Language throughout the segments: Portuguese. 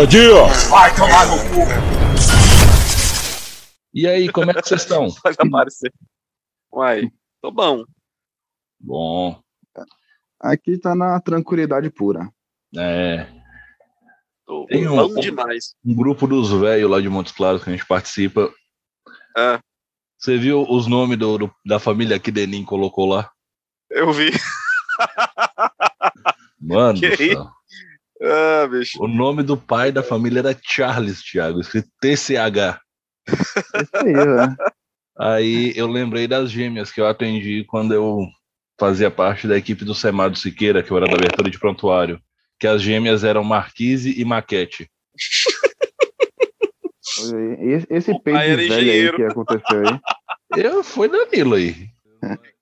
Vadia! Vai tomar no cu! E aí, como é que vocês estão? Faz aparecer. Uai, tô bom. Bom, Aqui tá na tranquilidade pura. é. Tô Tem um- bom demais. Um grupo dos velhos lá de Montes Claros que a gente participa. Ah, Você viu os nomes do, do- da família que Denim colocou lá? eu vi. Mano, Que do céu. isso? Ah, bicho. o nome do pai da família era Charles, Thiago, escrito TCH. Isso aí, velho. Aí eu lembrei das gêmeas que eu atendi quando eu fazia parte da equipe do Semado Siqueira, que eu era da abertura de prontuário. Que as gêmeas eram Marquise e Maquete. Esse, esse peito velho aí que aconteceu aí. Eu foi Danilo aí.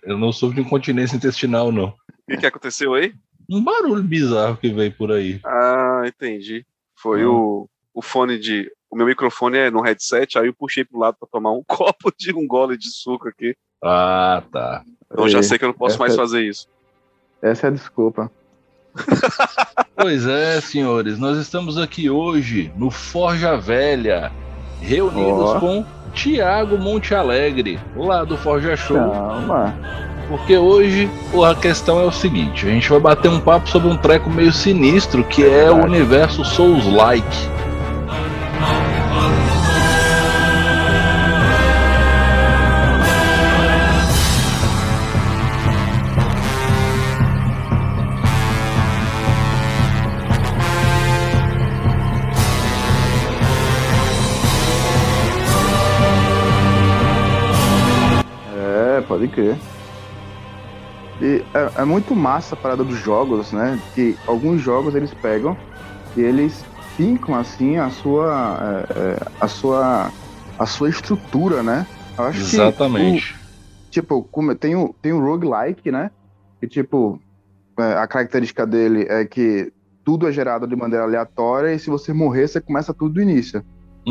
Eu não sofro de incontinência intestinal, não. O que, que aconteceu aí? Um barulho bizarro que veio por aí. Ah, entendi. Foi Ah. o, o fone de. O meu microfone é no headset, aí eu puxei pro lado pra tomar um copo de um gole de suco aqui. Ah, tá. Então já Aí, sei que eu não posso essa- mais fazer isso. Essa é a desculpa. Pois é, senhores, nós estamos aqui hoje no Forja Velha, reunidos Ó. com Tiago Monte Alegre, lá do Forja Show. Calma. Porque hoje a questão é o seguinte: a gente vai bater um papo sobre um treco meio sinistro que é o universo Souls-like. É, pode crer. E é, é muito massa a parada dos jogos, né? Que alguns jogos eles pegam e eles fincam assim a sua é, é, a sua a sua estrutura, né? Eu acho que Exatamente. o- tipo, como tem o tem o roguelike, né? Que tipo é, a característica dele é que tudo é gerado de maneira aleatória e se você morrer você começa tudo do início.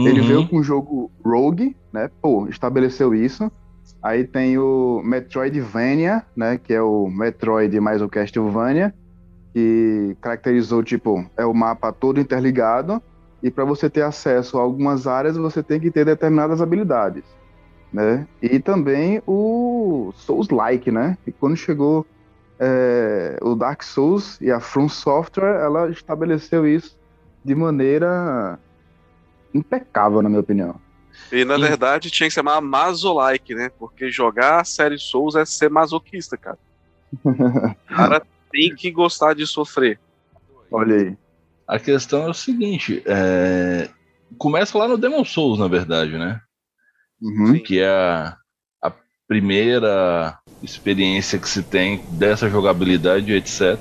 Ele Uhum. veio com o jogo Rogue, né? Pô, estabeleceu isso. Aí tem o Metroidvania, né? Que é o Metroid mais o Castlevania, que caracterizou, tipo, é o mapa todo interligado. E para você ter acesso a algumas áreas, você tem que ter determinadas habilidades, né? E também o Souls-like, né? E quando chegou é, o Dark Souls e a From Software, ela estabeleceu isso de maneira impecável, na minha opinião. E na Sim. verdade tinha que ser chamar Mazolike, né? Porque jogar a série Souls é ser masoquista, cara. O cara tem que gostar de sofrer. Olha aí. A questão é o seguinte: é, começa lá no Demon Souls, na verdade, né? Uhum. que é a, a primeira experiência que se tem dessa jogabilidade, etc.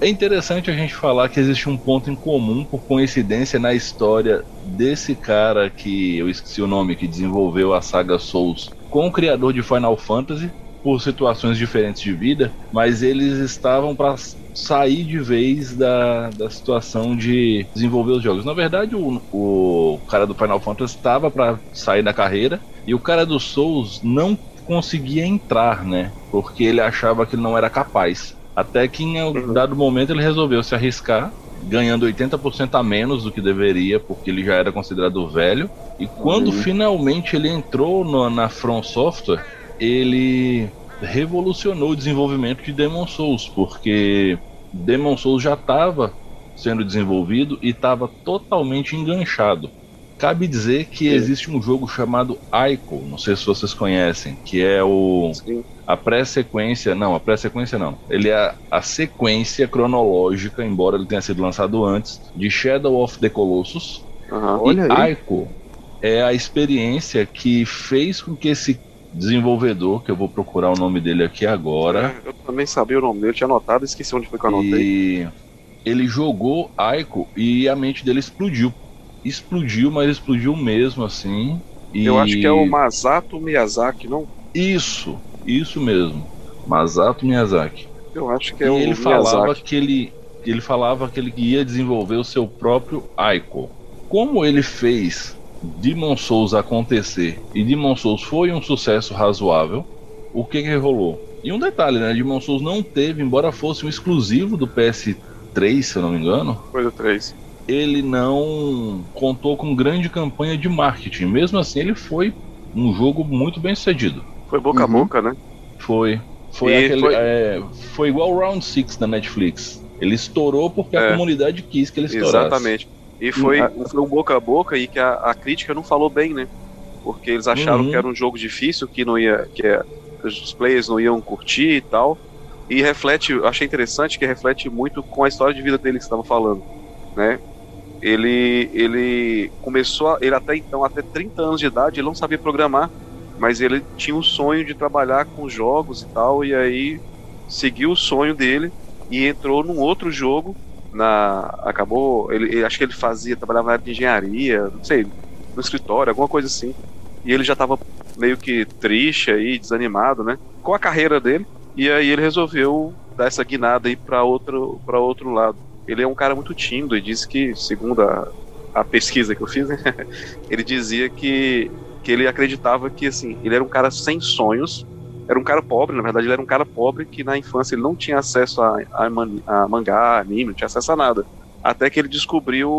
É interessante a gente falar que existe um ponto em comum, por coincidência, na história desse cara que eu esqueci o nome, que desenvolveu a saga Souls com o criador de Final Fantasy, por situações diferentes de vida, mas eles estavam para sair de vez da, da situação de desenvolver os jogos. Na verdade, o, o cara do Final Fantasy estava para sair da carreira e o cara do Souls não conseguia entrar, né? Porque ele achava que ele não era capaz. Até que em um dado momento ele resolveu se arriscar, ganhando 80% a menos do que deveria, porque ele já era considerado velho. E quando Uhum. finalmente ele entrou no- na From Software, ele revolucionou o desenvolvimento de Demon Souls, porque Demon Souls já estava sendo desenvolvido e estava totalmente enganchado. Cabe dizer que Sim. existe um jogo chamado Ico, não sei se vocês conhecem, que é o Sim. a pré-sequência, não, a pré-sequência não. Ele é a, sequência cronológica, embora ele tenha sido lançado antes, de Shadow of the Colossus. Aham. Olha e aí. Ico é a experiência que fez com que esse desenvolvedor, que eu vou procurar o nome dele aqui agora, Eu também sabia o nome dele, eu tinha anotado, esqueci onde foi que eu anotei. e ele jogou Ico e a mente dele explodiu. Explodiu, mas explodiu mesmo assim. E... Eu acho que é o Masato Miyazaki, não? Isso, isso mesmo. Masato Miyazaki. Eu acho que é e o ele falava Miyazaki. que ele, ele falava que ele ia desenvolver o seu próprio Ico. Como ele fez Demon Souls acontecer e Demon Souls foi um sucesso razoável, o que que rolou? E um detalhe, né? Demon Souls não teve, embora fosse um exclusivo do PS3, se eu não me engano, Coisa 3. Ele não contou com grande campanha de marketing. Mesmo assim, ele foi um jogo muito bem sucedido. Foi boca a Uhum. boca, né? Foi. Foi, aquele, foi- é, foi igual o Round 6 da Netflix. Ele estourou porque a É. comunidade quis que ele estourasse. Exatamente. E foi, Hum, foi um boca a boca e que a, a crítica não falou bem, né? Porque eles acharam Uhum. que era um jogo difícil, que não ia. que é- os players não iam curtir e tal. E reflete, achei interessante que reflete muito com a história de vida dele que você estava falando, né? Ele, ele começou, a- ele até então, até 30 anos de idade, ele não sabia programar, mas ele tinha o sonho de trabalhar com jogos e tal, e aí seguiu o sonho dele e entrou num outro jogo na acabou ele, ele- acho que ele fazia trabalhava na área de engenharia não sei no escritório alguma coisa assim. E ele já estava meio que triste aí desanimado né com a carreira dele. E aí ele resolveu dar essa guinada aí para outro outro lado ele é um cara muito tímido e disse que segundo a, a pesquisa que eu fiz né, ele dizia que que ele acreditava que assim ele era um cara sem sonhos era um cara pobre, na verdade ele era um cara pobre que na infância ele não tinha acesso a, a, man- a mangá, anime, não tinha acesso a nada. Até que ele descobriu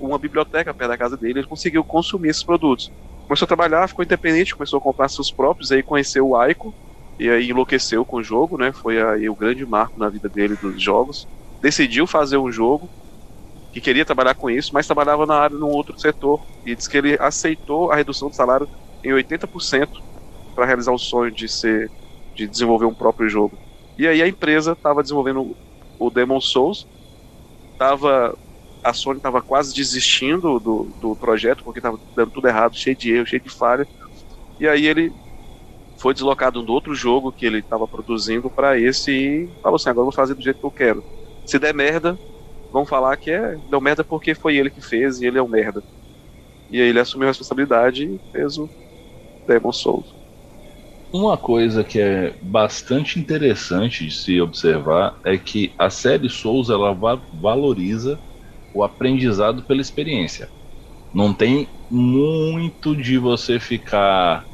uma biblioteca perto da casa dele, ele conseguiu consumir esses produtos. Começou a trabalhar, ficou independente, começou a comprar seus próprios, aí conheceu o Aiko, e aí enlouqueceu com o jogo, né? Foi aí o grande marco na vida dele dos jogos. Decidiu fazer um jogo que queria trabalhar com isso, mas trabalhava na área num outro setor e disse que ele aceitou a redução do salário em 80% para realizar o sonho de ser de desenvolver um próprio jogo. E aí a empresa estava desenvolvendo o Demon Souls, tava a Sony estava quase desistindo do, do projeto porque estava dando tudo errado, cheio de erro, cheio de falha. E aí ele foi deslocado do outro jogo que ele estava produzindo para esse e falou assim: agora eu vou fazer do jeito que eu quero. Se der merda, vão falar que é deu merda porque foi ele que fez e ele é um merda. E aí ele assumiu a responsabilidade e fez o Demon Souls. Uma coisa que é bastante interessante de se observar é que a série Souls ela va- valoriza o aprendizado pela experiência. Não tem muito de você ficar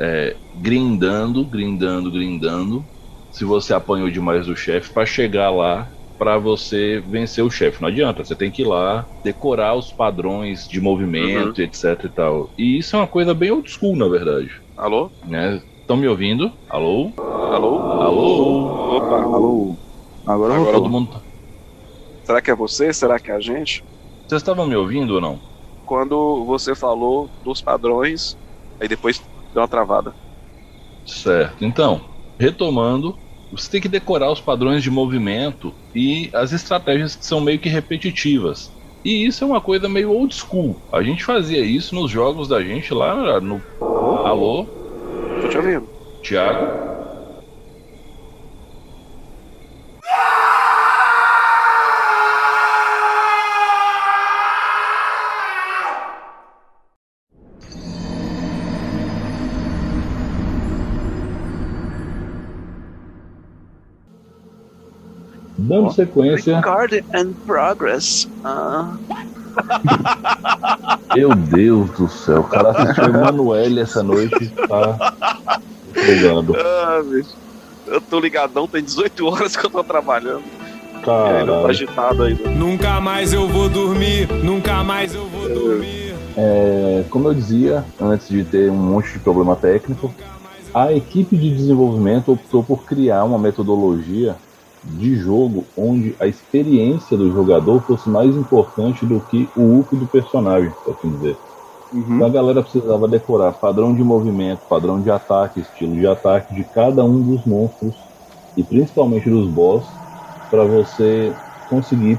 é, grindando, grindando, grindando, se você apanhou demais o chefe para chegar lá para você vencer o chefe. Não adianta, você tem que ir lá decorar os padrões de movimento, etc e tal. E isso é uma coisa bem old school, na verdade. Alô? Né? Estão me ouvindo? Alô? Alô? Alô? Opa. Alô? Agora, Agora. Todo mundo. Será que é você? Será que é a gente? Vocês estavam me ouvindo ou não? Quando você falou dos padrões, aí depois deu uma travada. Certo. Então, retomando, você tem que decorar os padrões de movimento e as estratégias que são meio que repetitivas. E isso é uma coisa meio old school. A gente fazia isso nos jogos da gente lá no. Alô? Tô te ouvindo. Thiago? Dando sequência, Record and progress. Ah, meu Deus do céu, o cara assistiu Emanuele essa noite, tá jogando. ah, bicho. Eu tô ligadão, tem 18 horas que eu tô trabalhando. Caralho. agitado ainda. Nunca mais eu vou dormir, nunca mais eu vou dormir. É, como eu dizia, antes de ter um monte de problema técnico, a equipe de desenvolvimento optou por criar uma metodologia de jogo onde a experiência do jogador fosse mais importante do que o up do personagem, por assim dizer. Uhum. Então a galera precisava decorar padrão de movimento, padrão de ataque, estilo de ataque de cada um dos monstros e principalmente dos boss para você conseguir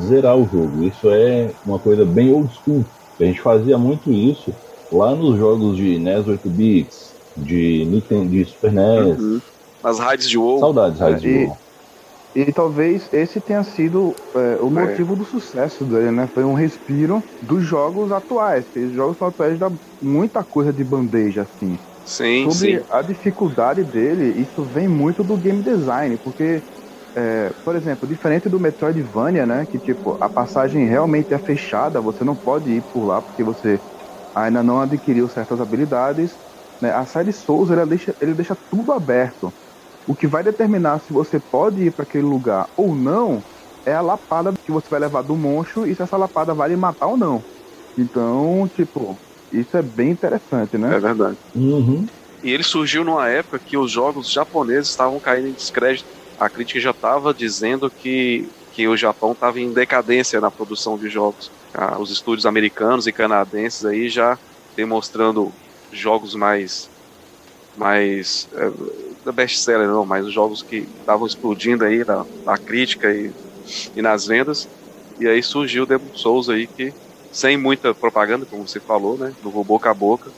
zerar o jogo. Isso é uma coisa bem old school. A gente fazia muito isso lá nos jogos de NES 8 bits, de Nintendo, de Super NES. Uhum. Nas raids de WoW. Saudades, Raiz É, de WoW. E talvez esse tenha sido é, o motivo do sucesso dele, né? Foi um respiro dos jogos atuais. Os jogos atuais dá muita coisa de bandeja, assim. Sim, Sobre sim. a dificuldade dele, isso vem muito do game design, porque, é, por exemplo, diferente do Metroidvania, né? Que tipo, a passagem realmente é fechada, você não pode ir por lá porque você ainda não adquiriu certas habilidades. Né? A série Souls ele deixa, ele deixa tudo aberto. O que vai determinar se você pode ir para aquele lugar ou não é a lapada que você vai levar do monstro e se essa lapada vai lhe matar ou não. Então, tipo, isso é bem interessante, né? É verdade. Uhum. E ele surgiu numa época que os jogos japoneses estavam caindo em descrédito. A crítica já estava dizendo que, que o Japão estava em decadência na produção de jogos. Ah, os estúdios americanos e canadenses aí já demonstrando jogos mais mais é, best-seller não, mas os jogos que estavam explodindo aí na, na crítica e, e nas vendas. E aí surgiu o Demon Souls aí que sem muita propaganda, como você falou, né, do boca a boca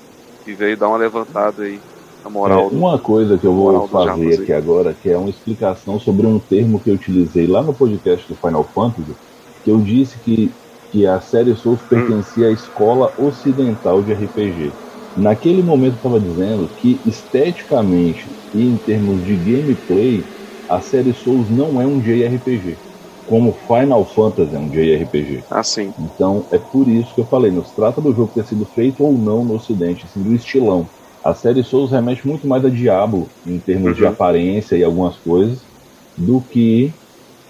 e veio dar uma levantada aí na moral. É, uma coisa que eu vou fazer aqui agora, que é uma explicação sobre um termo que eu utilizei lá no podcast do Final Fantasy, que eu disse que que a série Souls pertencia à escola ocidental de RPG. Naquele momento eu estava dizendo que esteticamente e em termos de gameplay, a série Souls não é um JRPG, como Final Fantasy é um JRPG. Ah, sim. Então é por isso que eu falei, não se trata do jogo ter sido feito ou não no ocidente, assim, do estilão. A série Souls remete muito mais a Diablo em termos uhum. de aparência e algumas coisas do que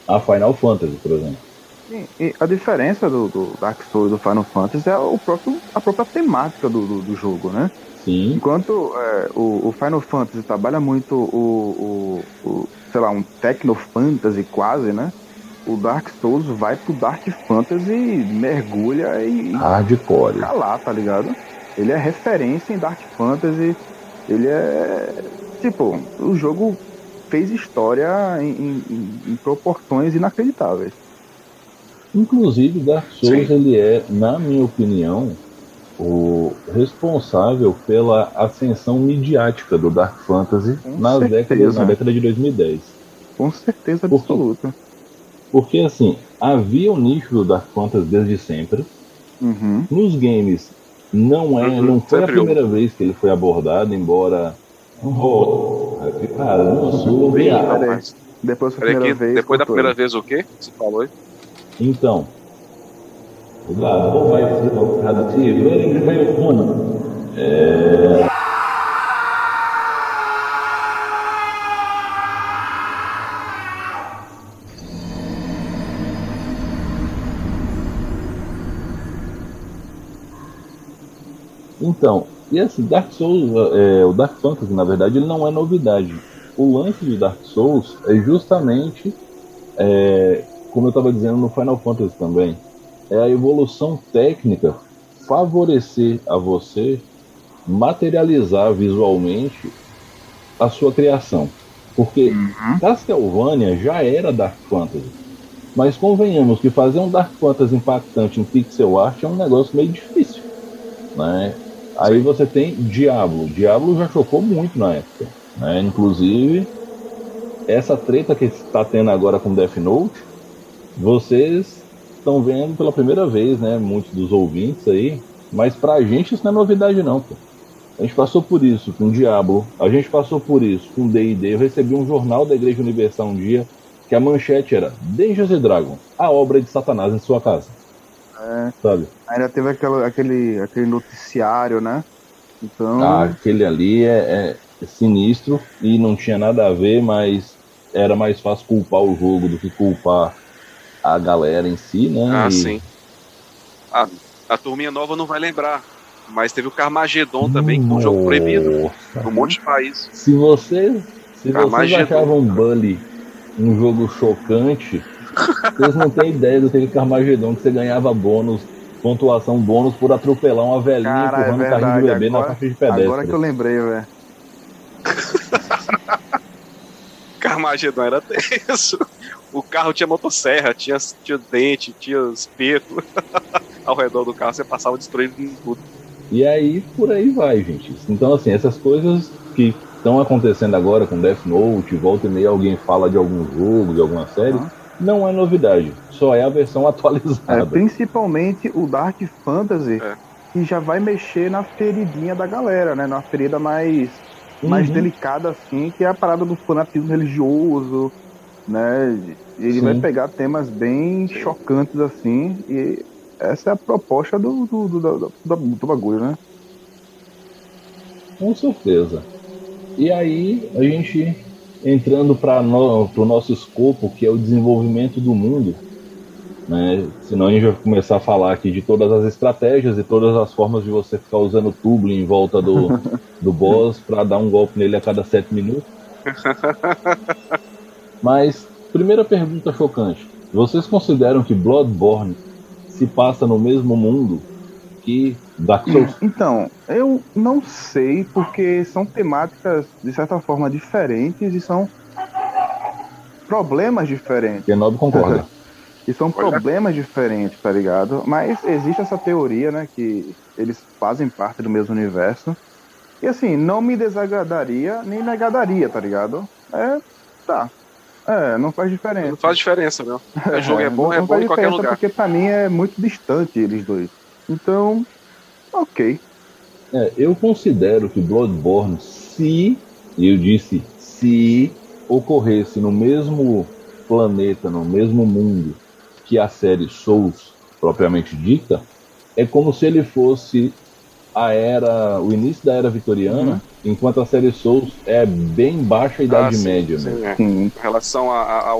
a Final Fantasy, por exemplo. Sim, e a diferença do, do, Dark Souls e do Final Fantasy é o próprio, a própria temática do, do, do jogo, né? Sim. Enquanto é, o, o, Final Fantasy trabalha muito o, o, o, sei lá, um Techno Fantasy quase, né? O Dark Souls vai pro Dark Fantasy, mergulha e. Hardcore. Fica lá, tá ligado? Ele é referência em Dark Fantasy. Ele é. Tipo, o jogo fez história em, em, em proporções inacreditáveis. Inclusive, Dark Souls Sim. ele é, na minha opinião, o responsável pela ascensão midiática do Dark Fantasy na década, na década de 2010. Com certeza absoluta. Porque, porque assim, havia o um nicho do Dark Fantasy desde sempre. Uhum. Nos games não é, uhum. não foi a primeira vez que ele foi abordado, embora oh, cara, não sou Depois, primeira vez, depois da primeira vez o quê? Você falou aí? Então, o gado vai ser radioativo, ele caiu quando? É... Então, e esse Dark Souls, é, o Dark Fantasy, na verdade, ele não é novidade. O lance de Dark Souls é justamente é, como eu estava dizendo no Final Fantasy também, é a evolução técnica favorecer a você materializar visualmente a sua criação. Porque uhum. Castlevania já era Dark Fantasy. Mas convenhamos que fazer um Dark Fantasy impactante em pixel art é um negócio meio difícil. Né? Aí você tem Diablo. Diablo já chocou muito na época. Né? Inclusive, essa treta que está tendo agora com Death Note vocês estão vendo pela primeira vez, né? Muitos dos ouvintes aí. Mas pra gente isso não é novidade, não, pô. A gente passou por isso com o Diablo, a gente passou por isso com D&D. Eu recebi um jornal da Igreja Universal um dia que a manchete era Dungeons and Dragons, a obra de Satanás em sua casa. É, sabe? Ainda teve aquele, aquele, aquele noticiário, né? Então... Ah, aquele ali é, é sinistro e não tinha nada a ver, mas era mais fácil culpar o jogo do que culpar a galera em si, né? Ah, e... sim. A, a turminha nova não vai lembrar. Mas teve o Carmageddon também, que foi um jogo proibido. Num monte de país. Se você. Se vocês achavam Bully um jogo chocante, vocês não têm ideia do que é Carmageddon, que você ganhava bônus, pontuação bônus por atropelar uma velhinha Cara, empurrando é carrinho de bebê agora, na faixa de pedestre. Agora que eu lembrei, velho. Carmageddon era tenso o carro tinha motosserra, tinha, tinha dente, tinha espeto ao redor do carro, você passava destruindo tudo. E aí, por aí vai, gente. Então, assim, essas coisas que estão acontecendo agora com Death Note, volta e meia alguém fala de algum jogo, de alguma série, uhum. não é novidade, só é a versão atualizada. É, principalmente o Dark Fantasy, é. que já vai mexer na feridinha da galera, né? Na ferida mais, uhum. mais delicada, assim, que é a parada do fanatismo religioso, né? Ele Sim. vai pegar temas bem chocantes assim, e essa é a proposta do, do, do, do, do, do bagulho, né? Com certeza. E aí a gente entrando para no, o nosso escopo, que é o desenvolvimento do mundo, né? Senão a gente vai começar a falar aqui de todas as estratégias e todas as formas de você ficar usando tubo em volta do, do boss para dar um golpe nele a cada sete minutos. Mas, primeira pergunta chocante: vocês consideram que Bloodborne se passa no mesmo mundo que Dark Souls? Então, eu não sei, porque são temáticas, de certa forma, diferentes e são problemas diferentes. Kenobi concorda. E são problemas diferentes, tá ligado? Mas existe essa teoria, né, que eles fazem parte do mesmo universo. E assim, não me desagradaria nem me agradaria, tá ligado? É, tá. É, não faz diferença. Não faz diferença, não. O jogo é bom, não, é não bom faz em qualquer diferença lugar. Porque pra mim é muito distante eles dois. Então, ok. É, eu considero que Bloodborne, se, e eu disse se, ocorresse no mesmo planeta, no mesmo mundo que a série Souls propriamente dita, é como se ele fosse a era, o início da era vitoriana, enquanto a série Souls é bem baixa Idade Ah, sim, Média. né? sim, é. Sim, Em relação à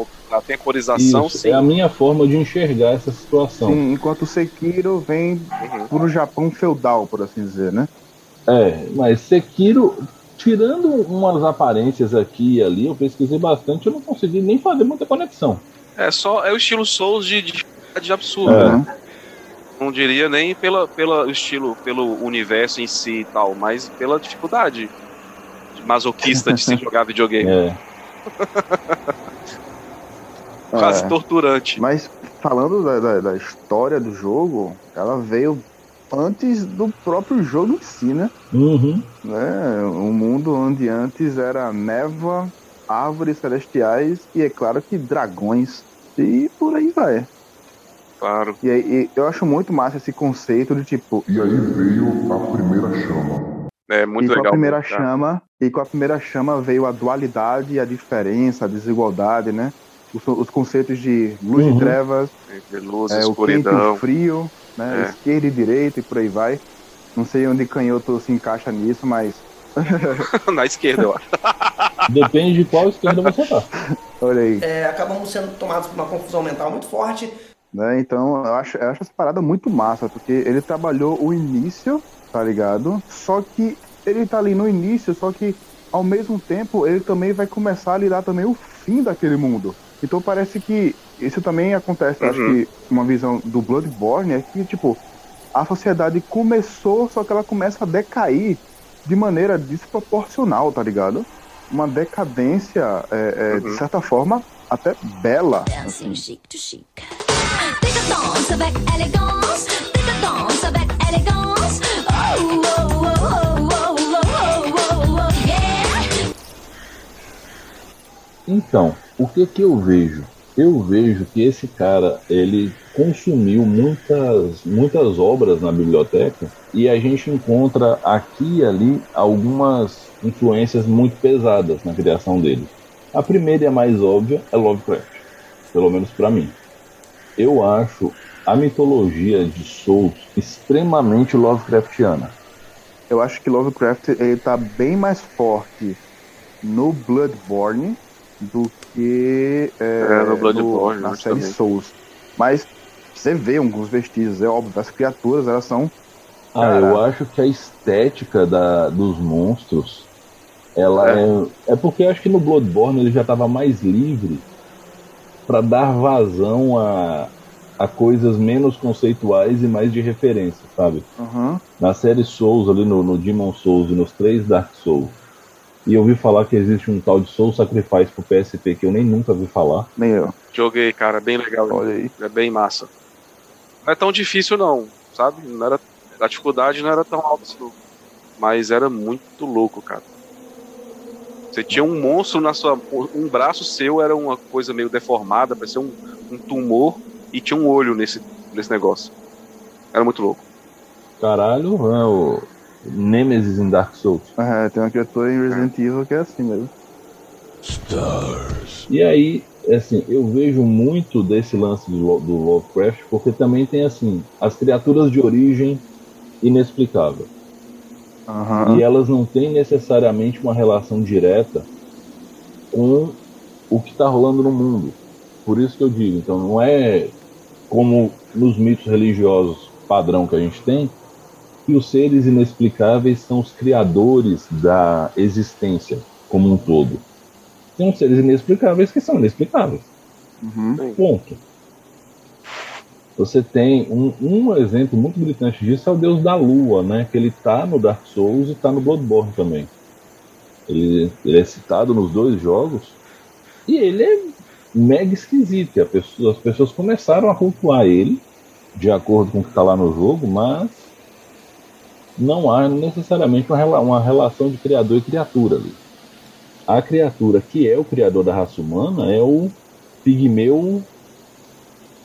temporização, Isso, sim. é a minha forma de enxergar essa situação. sim, enquanto o Sekiro vem Uhum. pro Japão feudal, por assim dizer, né? É, mas Sekiro, tirando umas aparências aqui e ali, eu pesquisei bastante, eu não consegui nem fazer muita conexão. É só é o estilo Souls de, de, de absurdo. É. né? Não diria nem pela, pelo estilo, pelo universo em si e tal, mas pela dificuldade masoquista de se jogar videogame. É, Quase É. torturante. Mas falando da, da, da história do jogo, ela veio antes do próprio jogo em si, né? uhum. né? Um mundo onde antes era névoa, árvores celestiais e é claro que dragões. E por aí vai. Claro. E, aí- e eu acho muito massa esse conceito de tipo, E aí veio a primeira chama. É muito e com legal. a primeira cara. chama, e com a primeira chama veio a dualidade, a diferença, a desigualdade, né? Os, os conceitos de luz Uhum. e trevas, luz, é, o quente e escuridão. o frio, né? É. Esquerda e direita e por aí vai. Não sei onde canhoto se encaixa nisso, mas Na esquerda, eu acho. Depende de qual esquerda você tá. olha aí. É, acabamos sendo tomados por uma confusão mental muito forte. Né? Então eu acho, eu acho essa parada muito massa, porque ele trabalhou o início, tá ligado? Só que ele tá ali no início, só que ao mesmo tempo ele também vai começar a lidar também o fim daquele mundo. Então parece que isso também acontece, eu acho Uhum. que uma visão do Bloodborne é que, tipo, a sociedade começou, só que ela começa a decair de maneira desproporcional, tá ligado? Uma decadência, é, é, de Uhum. certa forma, até bela. Dancing então, o que que eu vejo? Eu vejo que esse cara, ele consumiu muitas, muitas obras na biblioteca e a gente encontra aqui e ali algumas influências muito pesadas na criação dele. A primeira e a mais óbvia é Lovecraft, pelo menos para mim. Eu acho a mitologia de Souls extremamente Lovecraftiana. Eu acho que Lovecraft ele tá bem mais forte no Bloodborne do que é, É, no Bloodborne, na série justamente. Souls. Mas você vê alguns vestígios, é óbvio. As criaturas elas são Ah, eu Caraca. acho que a estética da, dos monstros, ela é. é. porque eu acho que no Bloodborne ele já estava mais livre para dar vazão a, a coisas menos conceituais e mais de referência, sabe? aham, Na série Souls, ali no, no Demon Souls e nos três Dark Souls. E eu ouvi falar que existe um tal de Soul Sacrifice pro PSP que eu nem nunca vi falar. nem eu. Joguei, cara, bem legal. Olha aí. É bem massa. Não é tão difícil, não, sabe? Não era, a dificuldade não era tão alta assim. Mas era muito louco, cara. Você tinha um monstro na sua. Um braço seu era uma coisa meio deformada, parecia um, um tumor, e tinha um olho nesse, nesse negócio. Era muito louco. Caralho, é o Nemesis em Dark Souls. É, tem uma criatura em Resident Evil que é assim mesmo. E aí, assim, eu vejo muito desse lance do, do Lovecraft, porque também tem, assim, as criaturas de origem inexplicável. Aham. E elas não têm necessariamente uma relação direta com o que está rolando no mundo. Por isso que eu digo, então não é como nos mitos religiosos padrão que a gente tem, que os seres inexplicáveis são os criadores da existência como um todo. Tem uns seres inexplicáveis que são inexplicáveis. Uhum. Ponto. Você tem um, um exemplo muito gritante disso é o Deus da Lua, né? Que ele tá no Dark Souls e tá no Bloodborne também. Ele, ele é citado nos dois jogos e ele é mega esquisito. pessoa- as pessoas começaram a cultuar ele de acordo com o que está lá no jogo, mas não há necessariamente uma, uma relação de criador e criatura ali. A criatura que é o criador da raça humana é o pigmeu.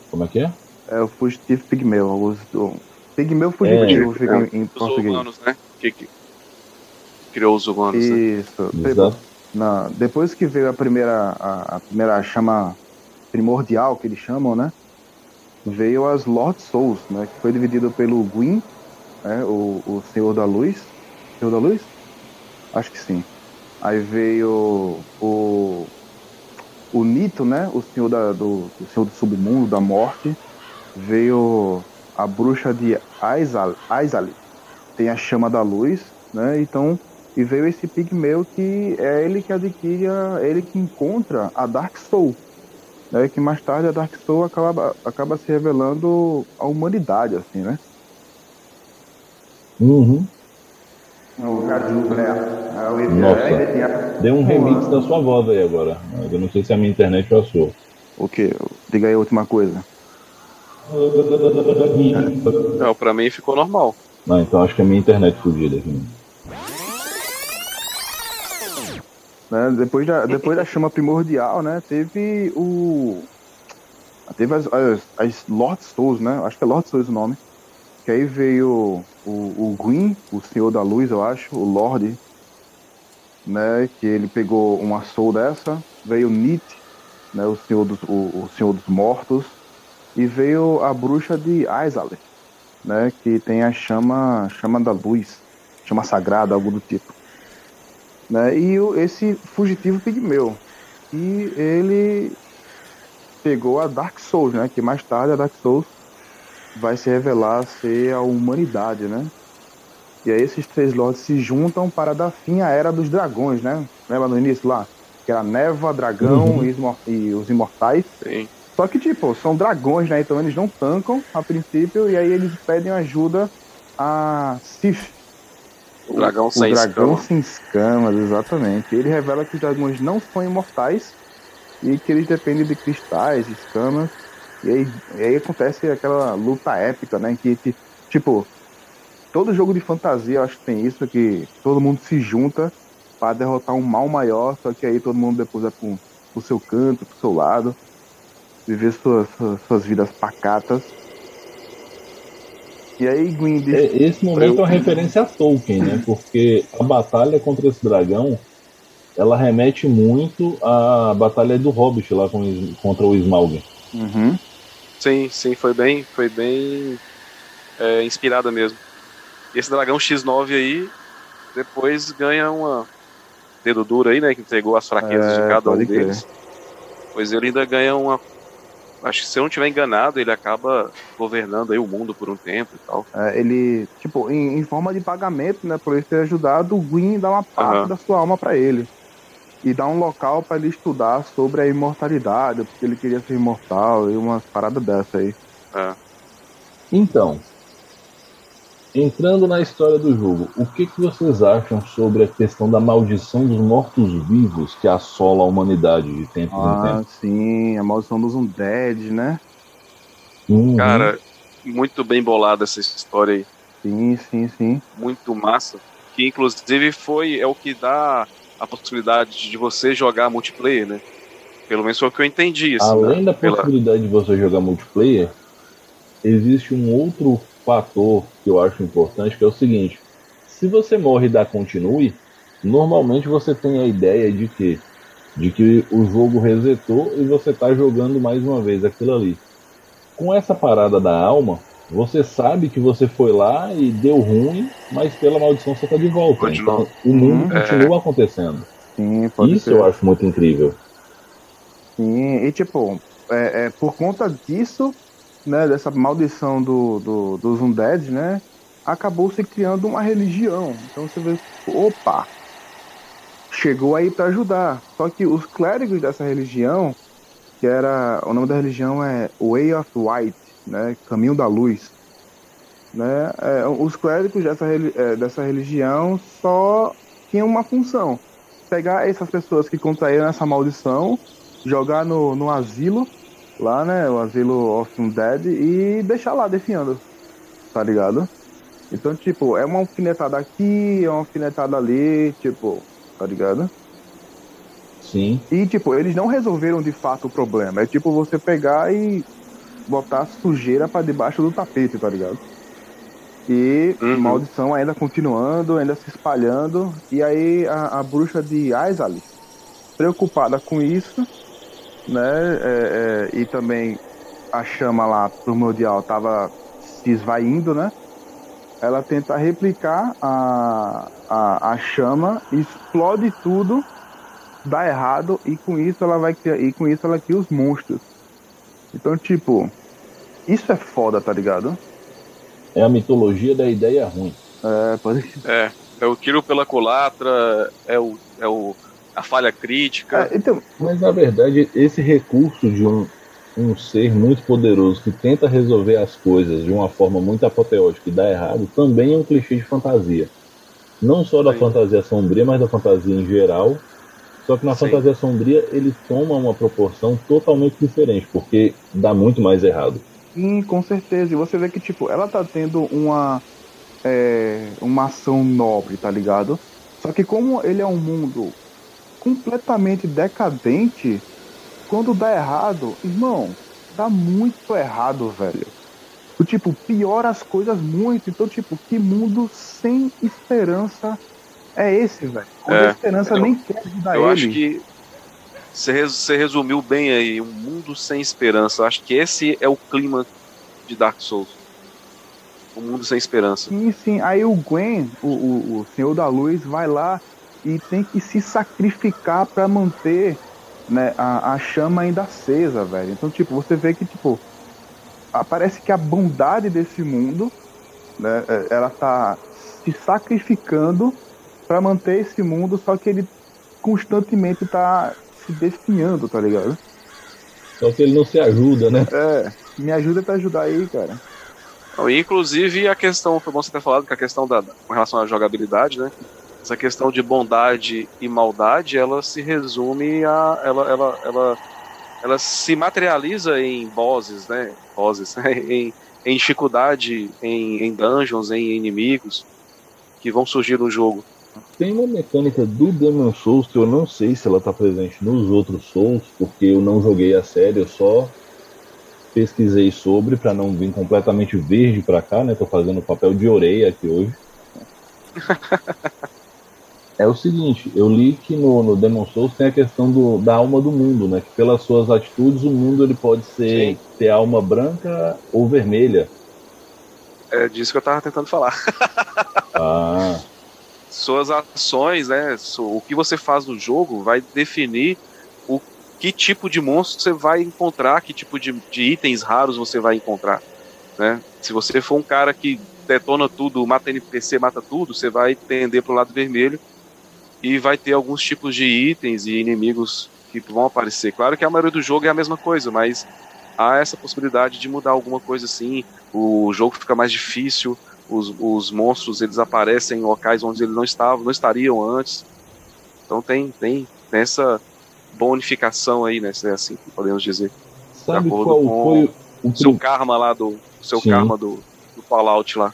Como é que é? É o fugitivo pigmeu. Os, o, pigmeu fugitivo É, fica é. em, em Os português. humanos, né? Que, que criou os humanos, né? Isso. Exato. Na, depois que veio a primeira, a, a primeira chama primordial, que eles chamam, né? Veio as Lord Souls, né? Que foi dividido pelo Gwyn, né? O, o Senhor da Luz. Senhor da Luz? Acho que sim. Aí veio o, o Nito, né? O Senhor, da, do, o Senhor do Submundo, da Morte. Veio a bruxa de Aizal, Aizali. Tem a chama da luz, né? Então, e veio esse pigmeu que é ele que adquire, a- é ele que encontra a Dark Soul. Né? Que mais tarde a Dark Soul acaba, acaba se revelando a humanidade, assim, né? Uhum. O Caju, né? É o Nossa. a- Deu um remix da sua voz aí agora. Eu não sei se é a minha internet ou a sua. O quê? Diga aí a última coisa. Não, pra mim ficou normal. Não, então acho que é a minha internet fugida aqui. né? Depois, da, depois da chama primordial, né? Teve o. Teve as, as, as Lord Souls, né? Acho que é Lord Souls o nome. Que aí veio o, o Gwyn, o Senhor da Luz, eu acho, o Lorde, né? Que ele pegou uma soul dessa. Veio o Nit, né? O Senhor dos, o, o Senhor dos Mortos. E veio a bruxa de Aizale, né? Que tem a chama, chama da luz, chama sagrada, algo do tipo né? E esse fugitivo pigmeu. E ele pegou a Dark Souls, né? Que mais tarde a Dark Souls vai se revelar ser a humanidade, né? E aí esses três lords se juntam para dar fim à Era dos Dragões, né? Lembra no início lá? Que era Neva, Dragão Uhum. e, e os Imortais. Sim. Só que, tipo, são dragões, né? Então eles não tancam a princípio, e aí eles pedem ajuda a Sif, O dragão o sem dragão escama. sem escamas, exatamente. Ele revela que os dragões não são imortais e que eles dependem de cristais, escamas. E aí, e aí acontece aquela luta épica, né? Que, que, tipo, todo jogo de fantasia eu acho que tem isso, que todo mundo se junta para derrotar um mal maior, só que aí todo mundo depois vai pro, pro seu canto, pro seu lado, viver suas, suas, suas vidas pacatas. E aí, Gwyn diz É, Esse momento é uma referência a Tolkien, né? Porque a batalha contra esse dragão ela remete muito à batalha do Hobbit lá com, contra o Smaug. Uhum. Sim, sim, foi bem, foi bem é, inspirada mesmo. E esse dragão X9 aí depois ganha uma dedo duro aí, né? Que entregou as fraquezas É, de cada um deles. Pois ele ainda ganha uma. Acho que se eu não estiver enganado, ele acaba governando aí o mundo por um tempo e tal. É, ele, tipo, em, em forma de pagamento, né, por ele ter ajudado, o Gwyn dá uma parte Aham. da sua alma pra ele. E dá um local pra ele estudar sobre a imortalidade, porque ele queria ser imortal e umas paradas dessa aí. É. Então, entrando na história do jogo, o que, que vocês acham sobre a questão da maldição dos mortos-vivos que assola a humanidade de tempo em Ah, tempo? sim, a maldição dos Undead, né? Uhum. Cara, muito bem bolada essa história aí. Sim, sim, sim. Muito massa. Que inclusive foi é o que dá a possibilidade de você jogar multiplayer, né? Pelo menos foi o que eu entendi. Assim, Além né? da Pela- possibilidade de você jogar multiplayer, existe um outro fator que eu acho importante, que é o seguinte: se você morre e dá continue, normalmente você tem a ideia de que de que o jogo resetou e você está jogando mais uma vez aquilo ali. Com essa parada da alma, você sabe que você foi lá e deu ruim, mas pela maldição você está de volta. Continua. Então o mundo É. continua acontecendo. Sim, pode Isso ser. eu acho muito incrível. Sim, e tipo, é, é, por conta disso, né, dessa maldição do, do, dos undead, né, acabou se criando uma religião. Então você vê, opa, chegou aí para ajudar. Só que os clérigos dessa religião, que era, o nome da religião é Way of Light, né, Caminho da Luz, né, é, os clérigos dessa, é, dessa religião só tinham uma função, pegar essas pessoas que contraíram essa maldição jogar no, no asilo, lá, né? O asilo of Undead, e deixar lá definhando, tá ligado? Então, tipo, é uma alfinetada aqui, é uma alfinetada ali, tipo, tá ligado? Sim. E, tipo, eles não resolveram de fato o problema. É tipo você pegar e botar sujeira pra debaixo do tapete, tá ligado? E Uhum. maldição ainda continuando, ainda se espalhando. E aí a, a bruxa de Aizalis, preocupada com isso, né? é, é, e também a chama lá primordial tava se esvaindo, né? Ela tenta replicar a, a, a chama, explode tudo, dá errado e com isso ela vai criar, e com isso ela cria os monstros. Então, tipo, isso é foda, tá ligado? É a mitologia da ideia ruim. É, pode É, é o tiro pela culatra, é o, é o a falha crítica. É, então, Mas na verdade, esse recurso de um, um ser muito poderoso que tenta resolver as coisas de uma forma muito apoteótica e dá errado, também é um clichê de fantasia. Não só da Sim. fantasia sombria, mas da fantasia em geral. Só que na Sim. fantasia sombria ele toma uma proporção totalmente diferente, porque dá muito mais errado. Sim, com certeza. E você vê que, tipo, ela tá tendo uma, é, uma ação nobre, tá ligado? Só que como ele é um mundo completamente decadente, quando dá errado, irmão, dá muito errado, velho. O tipo, piora as coisas muito. Então, tipo, que mundo sem esperança é esse, velho? Onde É, a esperança eu- nem quer ajudar Eu ele. acho que você, res- você resumiu bem aí, um mundo sem esperança. Eu acho que esse é o clima de Dark Souls. Um mundo sem esperança. Sim, sim. Aí o Gwen, o, o, o Senhor da Luz, vai lá e tem que se sacrificar pra manter né, a, a chama ainda acesa, velho. Então, tipo, você vê que, tipo, a- parece que a bondade desse mundo, né, é, ela tá se sacrificando pra manter esse mundo, só que ele constantemente tá se desfinhando, tá ligado? Só que ele não se ajuda, né? É, me ajuda pra ajudar aí, cara. Não, e, inclusive a questão, foi bom você ter falado que a questão da, com relação à jogabilidade, né? Essa questão de bondade e maldade, ela se resume a. Ela, ela, ela, ela se materializa em bosses, né? Bosses, em, em dificuldade, em, em dungeons, em inimigos que vão surgir no jogo. Tem uma mecânica do Demon Souls que eu não sei se ela tá presente nos outros Souls, porque eu não joguei a série, eu só pesquisei sobre pra não vir completamente verde pra cá, né? Tô fazendo papel de orelha aqui hoje. É o seguinte, eu li que no, no Demon Souls tem a questão do, da alma do mundo, né? Que pelas suas atitudes o mundo ele pode ser Sim. ter alma branca ou vermelha. É disso que eu tava tentando falar. Ah, suas ações, né? O que você faz no jogo vai definir o que tipo de monstro você vai encontrar, que tipo de, de itens raros você vai encontrar, né? Se você for um cara que detona tudo, mata NPC, mata tudo, você vai tender pro lado vermelho e vai ter alguns tipos de itens e inimigos que vão aparecer. Claro que a maioria do jogo é a mesma coisa, mas há essa possibilidade de mudar alguma coisa assim. O jogo fica mais difícil, os, os monstros eles aparecem em locais onde eles não estavam, não estariam antes. Então tem tem, tem essa bonificação aí, né? Se é assim que podemos dizer. sabe acordo qual com foi o Seu karma lá do. Seu Sim. karma do, do Fallout lá.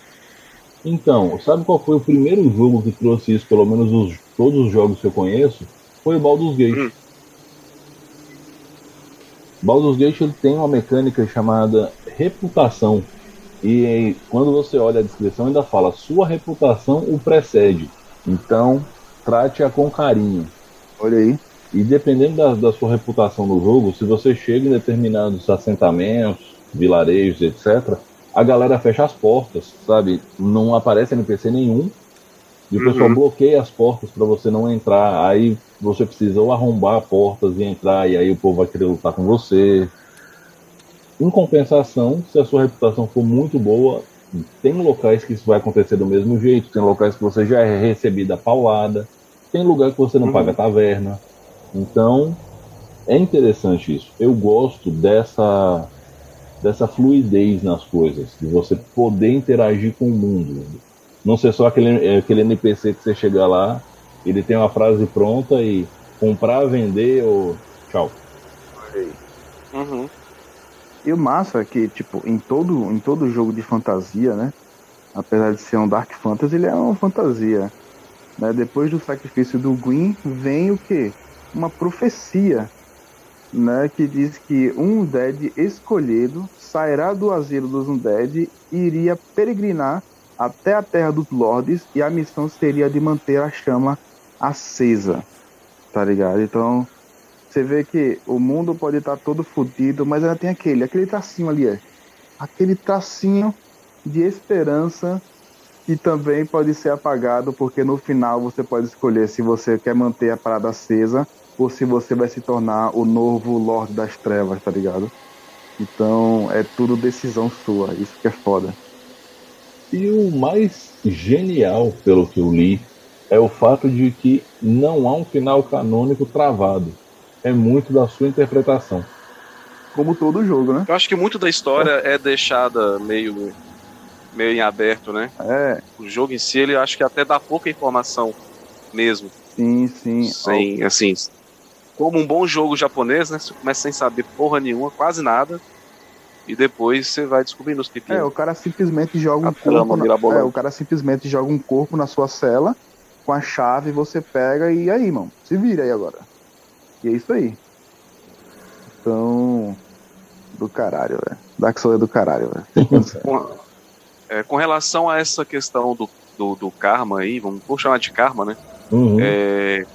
Então, sabe qual foi o primeiro jogo que trouxe isso, pelo menos os, todos os jogos que eu conheço? Foi o Baldur's Gate. Hum. Baldur's Gate ele tem uma mecânica chamada reputação. E quando você olha a descrição, ainda fala: sua reputação o precede. Então, trate-a com carinho. Olha aí. E dependendo da, da sua reputação no jogo, se você chega em determinados assentamentos, vilarejos, etc., a galera fecha as portas, sabe? Não aparece NPC nenhum. E o pessoal Uhum. bloqueia as portas para você não entrar. Aí você precisa ou arrombar portas e entrar, e aí o povo vai querer lutar com você. Em compensação, se a sua reputação for muito boa, tem locais que isso vai acontecer do mesmo jeito, tem locais que você já é recebida paulada, tem lugar que você não Uhum. paga taverna. Então, é interessante isso. Eu gosto dessa dessa fluidez nas coisas, de você poder interagir com o mundo. Não ser só aquele, aquele NPC que você chega lá, ele tem uma frase pronta e comprar, vender ou tchau. Uhum. E o massa é que, tipo, em todo, em todo jogo de fantasia, né? Apesar de ser um Dark Fantasy, ele é uma fantasia. Né? Depois do sacrifício do Gwyn, vem o quê? Uma profecia, né? Que diz que um Undead escolhido sairá do asilo dos Undead e iria peregrinar até a Terra dos Lordes e a missão seria de manter a chama acesa, tá ligado? Então, você vê que o mundo pode estar todo fodido, mas ainda tem aquele, aquele tracinho ali, é. Aquele tracinho de esperança que também pode ser apagado, porque no final você pode escolher se você quer manter a parada acesa ou se você vai se tornar o novo Lorde das Trevas, tá ligado? Então é tudo decisão sua, isso que é foda. E o mais genial, pelo que eu li, é o fato de que não há um final canônico travado. É muito da sua interpretação. Como todo jogo, né? Eu acho que muito da história é deixada meio, meio em aberto, né? É, O jogo em si, ele acho que até dá pouca informação mesmo. sim, sim. Sem, assim, como um bom jogo japonês, né? Você começa sem saber porra nenhuma, quase nada. E depois você vai descobrindo os É, pepinos. o cara simplesmente joga A um trama corpo. Na, é, o cara simplesmente joga um corpo na sua cela com a chave, você pega e aí, mano, se vira aí agora. E é isso aí. Então. Do caralho, velho. Dark Souls é do caralho, velho. Com, é, com relação a essa questão do, do, do karma aí, vamos chamar de karma, né? Uhum. É,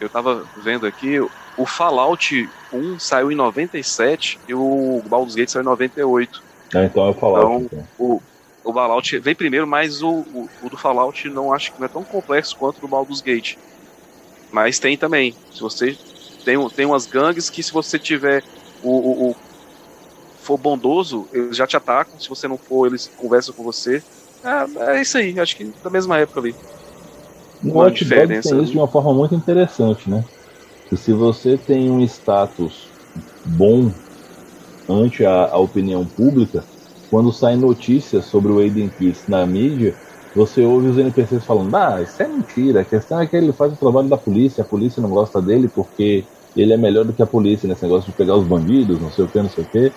eu tava vendo aqui, o Fallout 1 saiu em 97 e o Baldur's Gate saiu em 98. Ah, então eu falar. Então, então. O, o Fallout vem primeiro, mas o, o, o do Fallout não acho que não é tão complexo quanto o do Baldur's Gate. Mas tem também. Se você tem, tem umas gangues que se você tiver o, o- o- for bondoso, eles já te atacam. Se você não for, eles conversam com você. É, é isso aí, acho que da mesma época ali. No diferença tem isso de uma forma muito interessante, né? Se você tem um status bom ante a, a opinião pública, quando saem notícias sobre o Aiden Pierce na mídia, você ouve os NPCs falando, ah, isso é mentira, a questão é que ele faz o trabalho da polícia, a polícia não gosta dele porque ele é melhor do que a polícia nesse negócio de pegar os bandidos, não sei o que, não sei o que.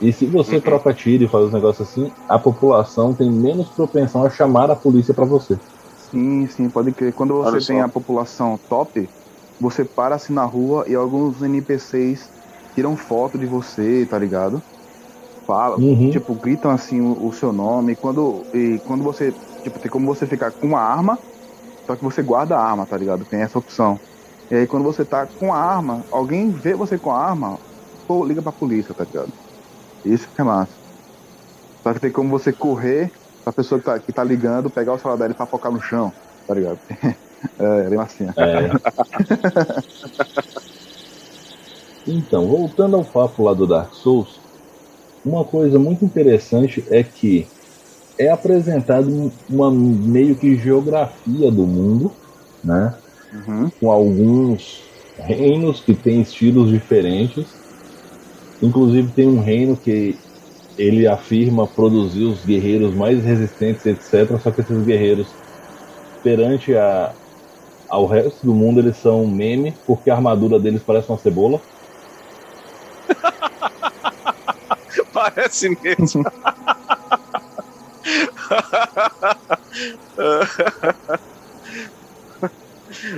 E se você Uhum. troca tiro e faz os negócios assim, a população tem menos propensão a chamar a polícia pra você. Sim, sim, pode crer. Quando você tem a população top, você para assim na rua e alguns NPCs tiram foto de você, tá ligado? Fala, Uhum. tipo, gritam assim o, o seu nome. Quando, e quando você, tipo, tem como você ficar com uma arma, só que você guarda a arma, tá ligado? Tem essa opção. E aí quando você tá com a arma, alguém vê você com a arma, pô, liga pra polícia, tá ligado? Isso que é massa. Só que tem como você correr pra pessoa que tá, que tá ligando, pegar o celular dela pra focar no chão, tá ligado? é, bem massinha. É. então, voltando ao papo lá do Dark Souls, uma coisa muito interessante é que é apresentado uma meio que geografia do mundo, né? Uhum. Com alguns reinos que têm estilos diferentes. Inclusive tem um reino que ele afirma produzir os guerreiros mais resistentes, etc. Só que esses guerreiros, perante a, ao resto do mundo, eles são meme, porque a armadura deles parece uma cebola. Parece mesmo.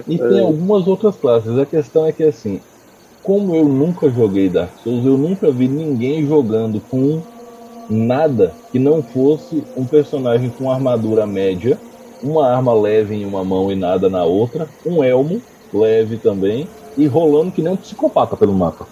E tem algumas outras classes. A questão é que, assim, como eu nunca joguei Dark Souls, eu nunca vi ninguém jogando com nada que não fosse um personagem com armadura média, uma arma leve em uma mão e nada na outra, um elmo leve também, e rolando que nem um psicopata pelo mapa.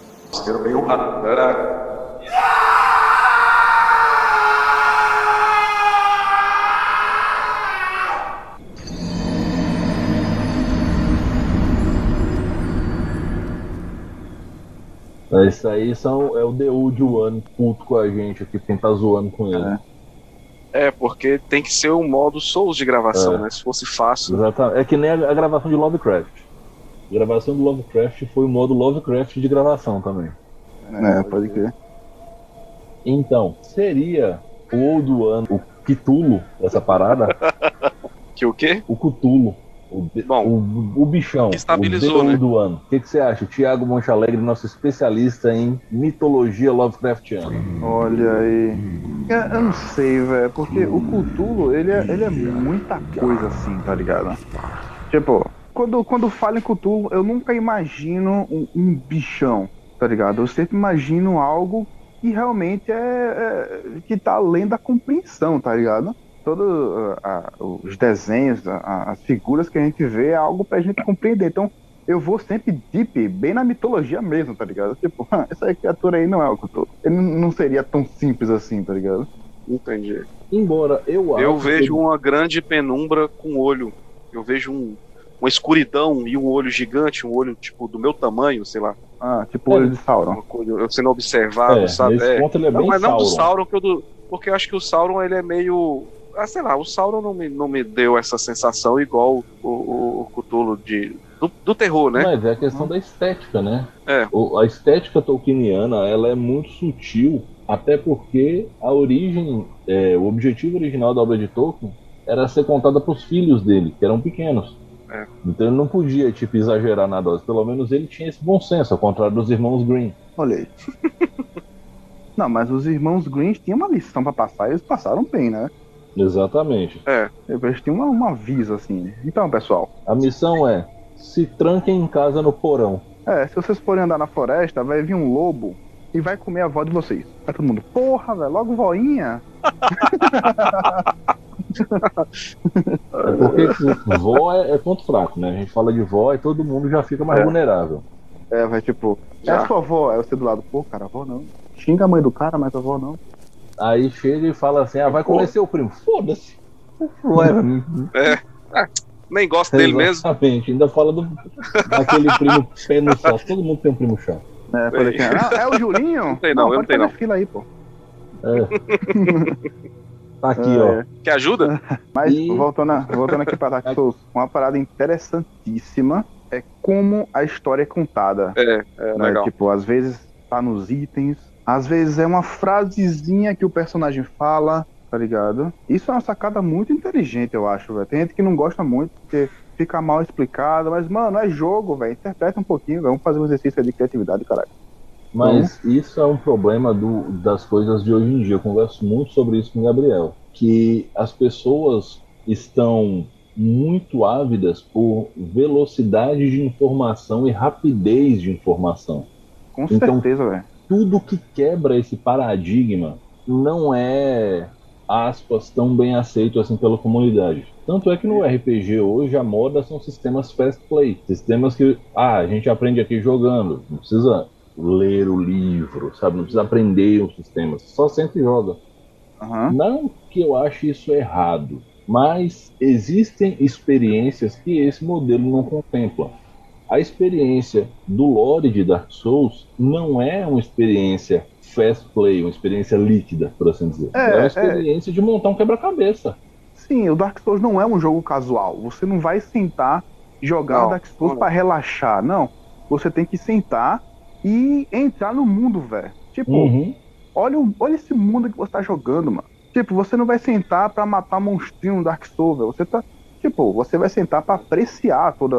É, isso aí são, é o The Old One puto com a gente aqui, quem tá zoando com ele. É porque tem que ser um modo Souls de gravação, É. né? Se fosse fácil. Exatamente. É que nem a, a gravação de Lovecraft. A gravação do Lovecraft foi o modo Lovecraft de gravação também. É, pode crer. Então, seria o Old One, o Cthulhu dessa parada, Que o quê? o Cthulhu. O, de- Bom, o, o bichão. que estabilizou, o né? Old One. O que, que você acha? O Thiago Monchalegre, nosso especialista em mitologia Lovecraftiana. Olha aí. Eu, eu não sei, velho, porque o Cthulhu, ele é, ele é muita coisa assim, tá ligado? Tipo, quando, quando falo em Cthulhu, eu nunca imagino um, um bichão, tá ligado? Eu sempre imagino algo que realmente é, é- que tá além da compreensão, tá ligado? Todos os desenhos, as figuras que a gente vê é algo pra gente compreender. Então, eu vou sempre deep, bem na mitologia mesmo, tá ligado? Tipo, essa criatura aí não é o Cthulhu. Ele não seria tão simples assim, tá ligado? Entendi. Embora eu acho. Eu vejo que- uma grande penumbra com olho. Eu vejo um, uma escuridão e um olho gigante, um olho tipo do meu tamanho, sei lá. Ah, tipo o olho de Sauron. Eu sendo observado, É, sabe? nesse É. ponto ele é Não, bem mas não do Sauron. Sauron, que eu do- porque eu acho que o Sauron ele é meio. Ah, sei lá, o Sauron não me, não me deu essa sensação igual o, o, o Cthulhu de, do, do terror, né? Mas é a questão da estética, né? É. O- a estética tolkieniana ela é muito sutil, até porque a origem, é, o objetivo original da obra de Tolkien era ser contada para os filhos dele, que eram pequenos. É. Então ele não podia tipo, exagerar na dose. Pelo menos ele tinha esse bom senso, ao contrário dos irmãos Green. Olha aí. não, mas os irmãos Greens tinham uma lição pra passar e eles passaram bem, né? Exatamente. É. Eles tinham uma, uma visa, assim. Então, pessoal, A missão é se tranquem em casa no porão. é, se vocês forem andar na floresta, vai vir um lobo e vai comer a avó de vocês. Aí todo mundo, porra, velho, logo voinha. É porque vó é, é ponto fraco, né? A gente fala de vó e todo mundo já fica mais É. vulnerável. É, vai tipo, é Já. a sua avó, é você do lado, pô, cara, avó não. Xinga a mãe do cara, mas a avó não. Aí chega e fala assim: ah, vai comer seu primo. Foda-se. Não é, Nem gosto dele mesmo. Exatamente. Ainda fala do, daquele primo pé no sol. Todo mundo tem um primo chato. É, falei que, ah, é o Julinho? Não tem não, eu não tenho não. fila aí, pô. É. Tá aqui, É, ó. Que ajuda? Mas E- voltando, voltando aqui para Dark Souls, uma parada interessantíssima é como a história é contada. É, é né? legal. Tipo, às vezes tá nos itens, às vezes é uma frasezinha que o personagem fala, tá ligado? Isso é uma sacada muito inteligente, eu acho, velho. Tem gente que não gosta muito porque fica mal explicado, mas, mano, é jogo, velho. Interpreta um pouquinho, velho. Vamos fazer um exercício de criatividade, caralho. Mas isso é um problema do- das coisas de hoje em dia. Eu converso muito sobre isso com o Gabriel. Que as pessoas estão muito ávidas por velocidade de informação e rapidez de informação. Com Então- certeza, velho. tudo que quebra esse paradigma não é, aspas, tão bem aceito assim pela comunidade. Tanto é que no RPG hoje a moda são sistemas fast play, sistemas que ah, a gente aprende aqui jogando, não precisa ler o livro, sabe? Não precisa aprender os sistemas, só senta e joga. Aham. Não que eu ache isso errado, mas existem experiências que esse modelo não contempla. A experiência do lore de Dark Souls não é uma experiência fast play, uma experiência líquida, por assim dizer. É, É, uma é. experiência de montar um quebra-cabeça. Sim, o Dark Souls não é um jogo casual. Você não vai sentar e jogar Não, Dark Souls pra relaxar, não. Você tem que sentar e entrar no mundo, velho. Tipo, Uhum. olha, o- olha esse mundo que você tá jogando, mano. Tipo, você não vai sentar pra matar monstrinho no Dark Souls, velho. Você tá. Tipo, você vai sentar pra apreciar toda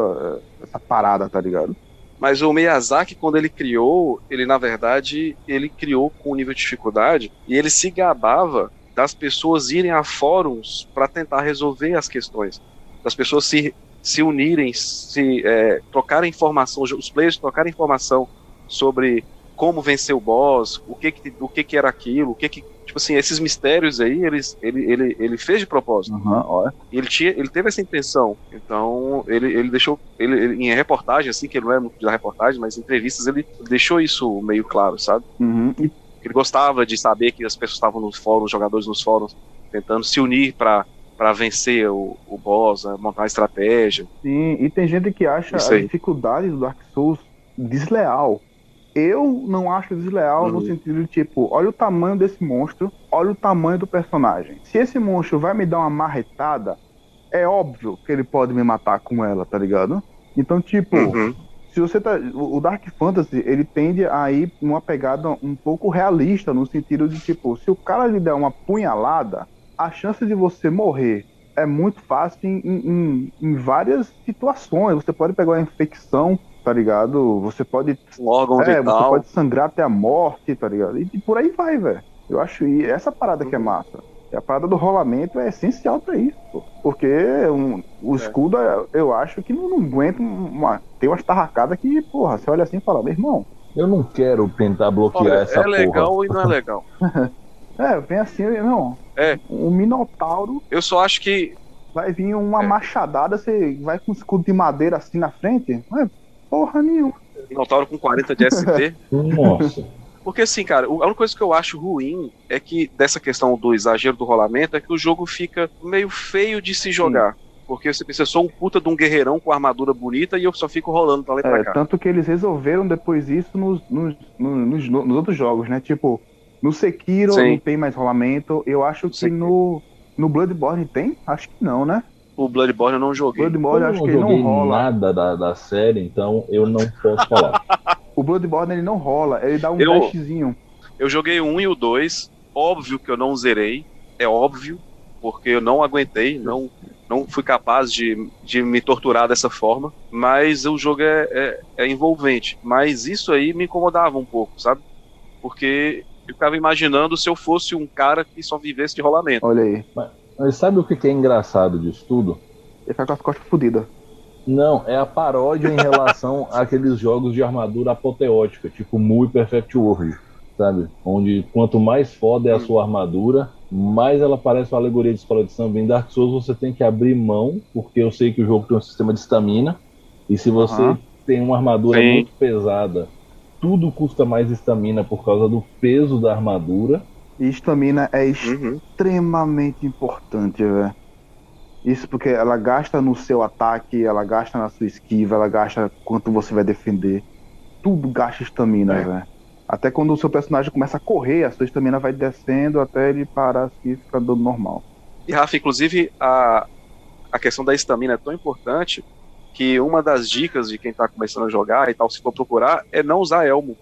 eh, essa parada, tá ligado? Mas o Miyazaki, quando ele criou, ele na verdade, ele criou com um nível de dificuldade e ele se gabava das pessoas irem a fóruns para tentar resolver as questões, das pessoas se, se unirem, se é, trocarem informação, os players trocarem informação sobre como vencer o boss, o que que, o que, que era aquilo, o que que tipo assim esses mistérios aí eles, ele, ele, ele fez de propósito. Olha. E ele tinha, ele teve essa intenção. Então, ele, ele deixou, ele, ele- em reportagem, assim, que ele não é muito da reportagem, mas em entrevistas ele deixou isso meio claro, sabe? Uhum. Ele gostava de saber que as pessoas estavam nos fóruns, os jogadores nos fóruns, tentando se unir para para vencer o, o boss, né, montar uma estratégia. Sim, e tem gente que acha a dificuldade do Dark Souls desleal. Eu não acho desleal no Uhum. sentido de tipo, olha o tamanho desse monstro, olha o tamanho do personagem. Se esse monstro vai me dar uma marretada, é óbvio que ele pode me matar com ela, tá ligado? Então, tipo, Uhum. se você tá. O o Dark Fantasy, ele tende a ir numa pegada um pouco realista, no sentido de, tipo, se o cara lhe der uma punhalada, a chance de você morrer é muito fácil em, em- em várias situações. Você pode pegar uma infecção, tá ligado? Você pode. Um órgão É, você vital. pode sangrar até a morte, tá ligado? E, por aí vai, velho. Eu acho e essa parada que é massa. E a parada do rolamento é essencial pra isso, pô. Porque um- o escudo, é- eu acho que não, não aguenta uma. Tem umas tarracadas que, porra, você olha assim e fala, meu irmão, Eu não quero tentar bloquear Olha, essa é legal porra. e não é legal. é, vem assim, não. É. Um minotauro Eu só acho que vai vir uma É. machadada, você vai com um escudo de madeira assim na frente? Não é porra nenhuma. Minotauro com 40 de SP. Nossa. Porque assim, cara, a única coisa que eu acho ruim é que dessa questão do exagero do rolamento é que o jogo fica meio feio de se jogar. Porque você pensa, eu sou um puta de um guerreirão com armadura bonita e eu só fico rolando pra lá e pra É, cá. tanto que eles resolveram depois isso nos, nos, nos, nos- nos outros jogos, né? Tipo, no Sekiro Sim. não tem mais rolamento. Eu acho que Sekiro. no, no Bloodborne tem? Acho que não, né? O Bloodborne eu não joguei. Bloodborne eu acho não que ele não joguei rola. nada da, da série, então eu não posso falar. O Bloodborne ele não rola, ele dá um Eu-. Eu joguei o 1 e o 2. Óbvio que eu não zerei. É óbvio. Porque eu não aguentei. Não, não fui capaz de, de me torturar dessa forma. Mas o jogo é, é, é envolvente. Mas isso aí me incomodava um pouco, sabe? Porque eu ficava imaginando se eu fosse um cara que só vivesse de rolamento. Olha aí. Mas sabe o que é engraçado disso tudo? Ele fica com as costas fodidas. Não, é a paródia em relação àqueles jogos de armadura apoteótica, tipo Mu e Perfect World, sabe? Onde quanto mais foda é a sua armadura, mais ela parece uma alegoria de escola de samba. Em Dark Souls você tem que abrir mão, porque eu sei que o jogo tem um sistema de estamina, e se você Aham. tem uma armadura Sim. muito pesada, tudo custa mais estamina por causa do peso da armadura. E estamina é Uhum. extremamente importante, velho. Isso porque ela gasta no seu ataque, ela gasta na sua esquiva, ela gasta quanto você vai defender. Tudo gasta estamina, É. velho. Até quando o seu personagem começa a correr, a sua estamina vai descendo até ele parar assim e ficar dando normal. E Rafa, inclusive, a, a questão da estamina é tão importante que uma das dicas de quem tá começando a jogar e tal, se for procurar, é não usar elmo.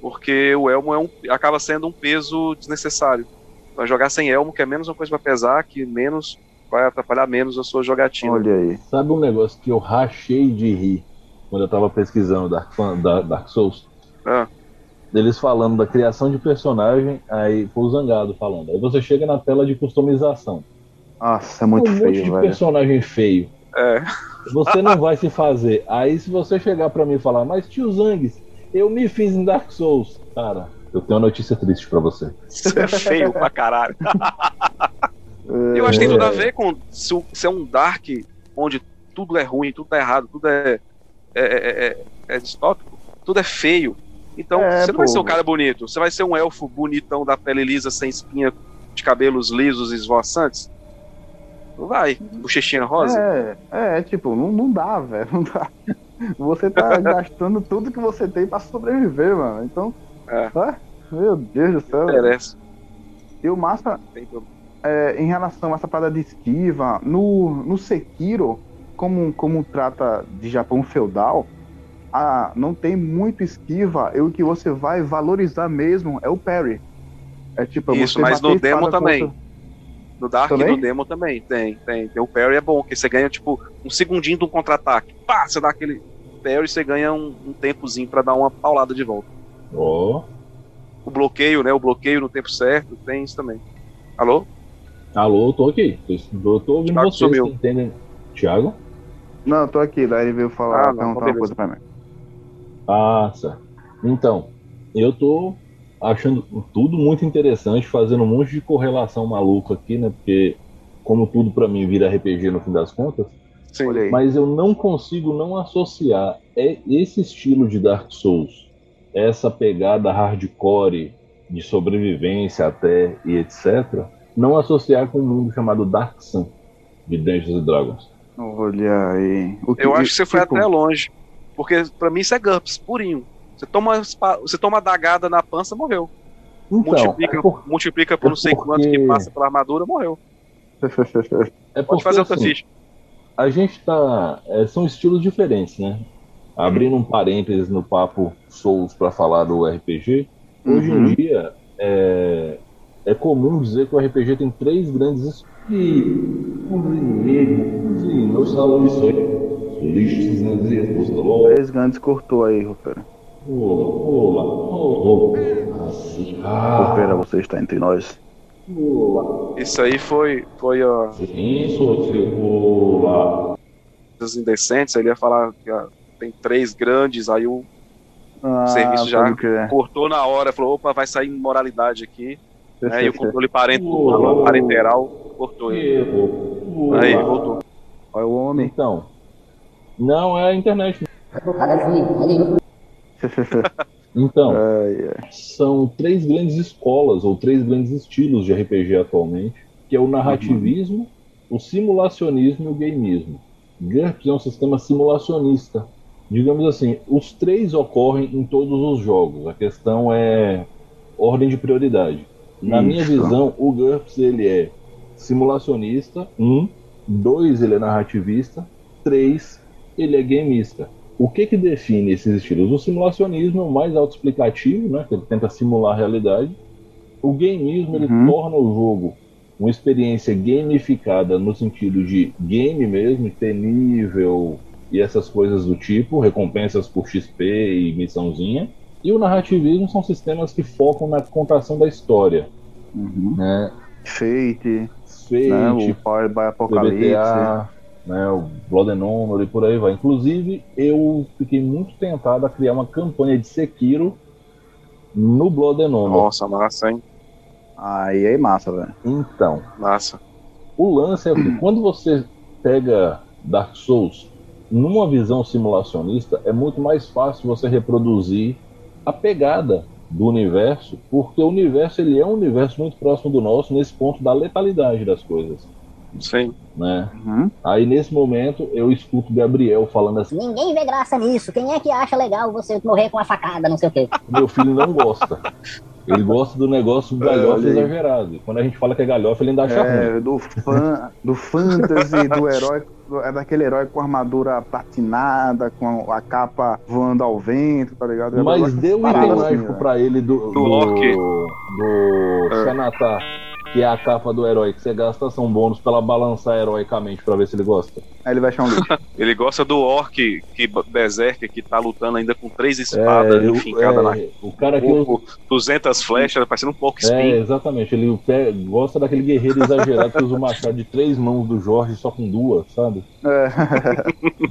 Porque o elmo é um, acaba sendo um peso desnecessário. Vai jogar sem elmo, que é menos uma coisa para pesar, que menos vai atrapalhar menos a sua jogatina. Olha aí. Sabe um negócio que eu rachei de rir quando eu tava pesquisando Dark, Fan- Dark Souls? Ah. Eles falando da criação de personagem, aí foi o Zangado falando. Aí você chega na tela de customização. Nossa, é muito um monte feio, de velho. personagem feio. É, Você não vai se fazer. Aí se você chegar pra mim e falar, mas tio Zangues, eu me fiz em Dark Souls. Cara, eu tenho uma notícia triste pra você. isso é feio pra caralho. Eu acho que tem tudo a ver com se, é um Dark onde tudo é ruim, tudo é errado, tudo é, é, é, é- é distópico, tudo é feio. Então, É, você não vai pô. ser um cara bonito, você vai ser um elfo bonitão da pele lisa, sem espinha, de cabelos lisos e esvoaçantes. Não vai. Bochechinha rosa. É, é, tipo, não, não dá, velho. Não dá. Você tá gastando tudo que você tem pra sobreviver, mano. Então. É. ah, meu Deus do céu. Merece. E o massa, é, em relação a essa parada de esquiva, no, no Sekiro, como, como trata de Japão feudal, a, não tem muito esquiva, e o que você vai valorizar mesmo é o parry. É tipo, Isso, mas no demo também. contra- No Dark Também? e no demo também. Tem, tem. Tem o parry é bom, que você ganha, tipo, um segundinho de um contra-ataque. Pá, você dá aquele parry e você ganha um, um tempozinho pra dar uma paulada de volta. Ó. O bloqueio, né? O bloqueio no tempo certo, tem isso também. Alô? Alô, eu tô aqui. Eu tô ouvindo Thiago vocês sumiu. entendem. Thiago? Não, eu tô aqui, daí ele veio falar, Ah, não, perguntar uma coisa pra mim. Ah, certo. Então, eu tô achando tudo muito interessante, fazendo um monte de correlação maluca aqui, né? Porque, como tudo pra mim vira RPG no fim das contas, Sim. Olha aí. mas eu não consigo não associar é- esse estilo de Dark Souls, essa pegada hardcore de sobrevivência até e etc., não associar com um mundo chamado Dark Sun de Dungeons and Dragons. Olha aí. O Eu acho que você foi tipo, até longe. Porque pra mim isso é GURPS, purinho. Você toma, você toma dagada na pança, morreu. Então, multiplica, é, por- multiplica por é não sei porque- quanto que passa pela armadura, morreu. é Pode fazer outra assim, ficha. a gente tá. é, são estilos diferentes, né? Abrindo um parênteses no papo Souls para falar do RPG, hoje Uhum. em dia é, é comum dizer que o RPG tem três grandes estilos. Né? Três grandes cortou aí, Rufeira. Assim, ah, Rufeira, você está entre nós. Isso aí foi, foi ó, dos indecentes, ele ia falar que ó, tem três grandes, aí o Ah, serviço já cortou na hora, falou, opa, vai sair imoralidade aqui. Né, e o controle parental, parenteral cortou ele. Aí, voltou. Olha o homem. Então, não é a internet. Então, são três grandes escolas ou três grandes estilos de RPG atualmente, que é o narrativismo, o simulacionismo e o gameismo. GURPS é um sistema simulacionista. Digamos assim, os três ocorrem em todos os jogos. A questão é ordem de prioridade. Na minha Isso. visão, o GURPS ele é simulacionista, um, dois ele é narrativista, três ele é gameista. O que que define esses estilos? O simulacionismo é o mais autoexplicativo, né? Que ele tenta simular a realidade. O gameismo ele Uhum. torna o jogo uma experiência gamificada no sentido de game mesmo, ter nível e essas coisas do tipo, recompensas por XP e missãozinha. E o narrativismo são sistemas que focam na contação da história, Uhum. né? Fate, Fate, né? O Power by Apocalipse. Né, o Blood and Honor e por aí vai. Inclusive, eu fiquei muito tentado a criar uma campanha de Sekiro no Blood and Honor. Nossa, massa, hein? Aí é massa, velho. Então, Massa. o lance é que quando você pega Dark Souls numa visão simulacionista, é muito mais fácil você reproduzir a pegada do universo, porque o universo ele é um universo muito próximo do nosso nesse ponto da letalidade das coisas, Sim. né? Uhum. Aí nesse momento eu escuto Gabriel falando assim: Ninguém vê graça nisso. Quem é que acha legal você morrer com uma facada, não sei o quê? meu filho não gosta. Ele gosta do negócio galhofa olha aí. exagerado. Quando a gente fala que é galhofa, ele ainda acha ruim. É, do, fan, do fantasy, do herói, do- é daquele herói com armadura platinada, com a capa voando ao vento, tá ligado? Eu Mas dê um item assim, mágico velho. pra ele do, do, orc. do É. Xanatar, que é a capa do herói, que você gasta ação bônus pra ela balançar heroicamente pra ver se ele gosta. Aí ele vai achar um lixo. Ele gosta do orc que Berserker que tá lutando ainda com três espadas eu- enfincadas na é, o cara que usa, corpo, 200 flechas, parecendo um porco É, espinho. exatamente. Ele pe- gosta daquele guerreiro exagerado que usa o machado de três mãos do Jorge só com duas, sabe? É.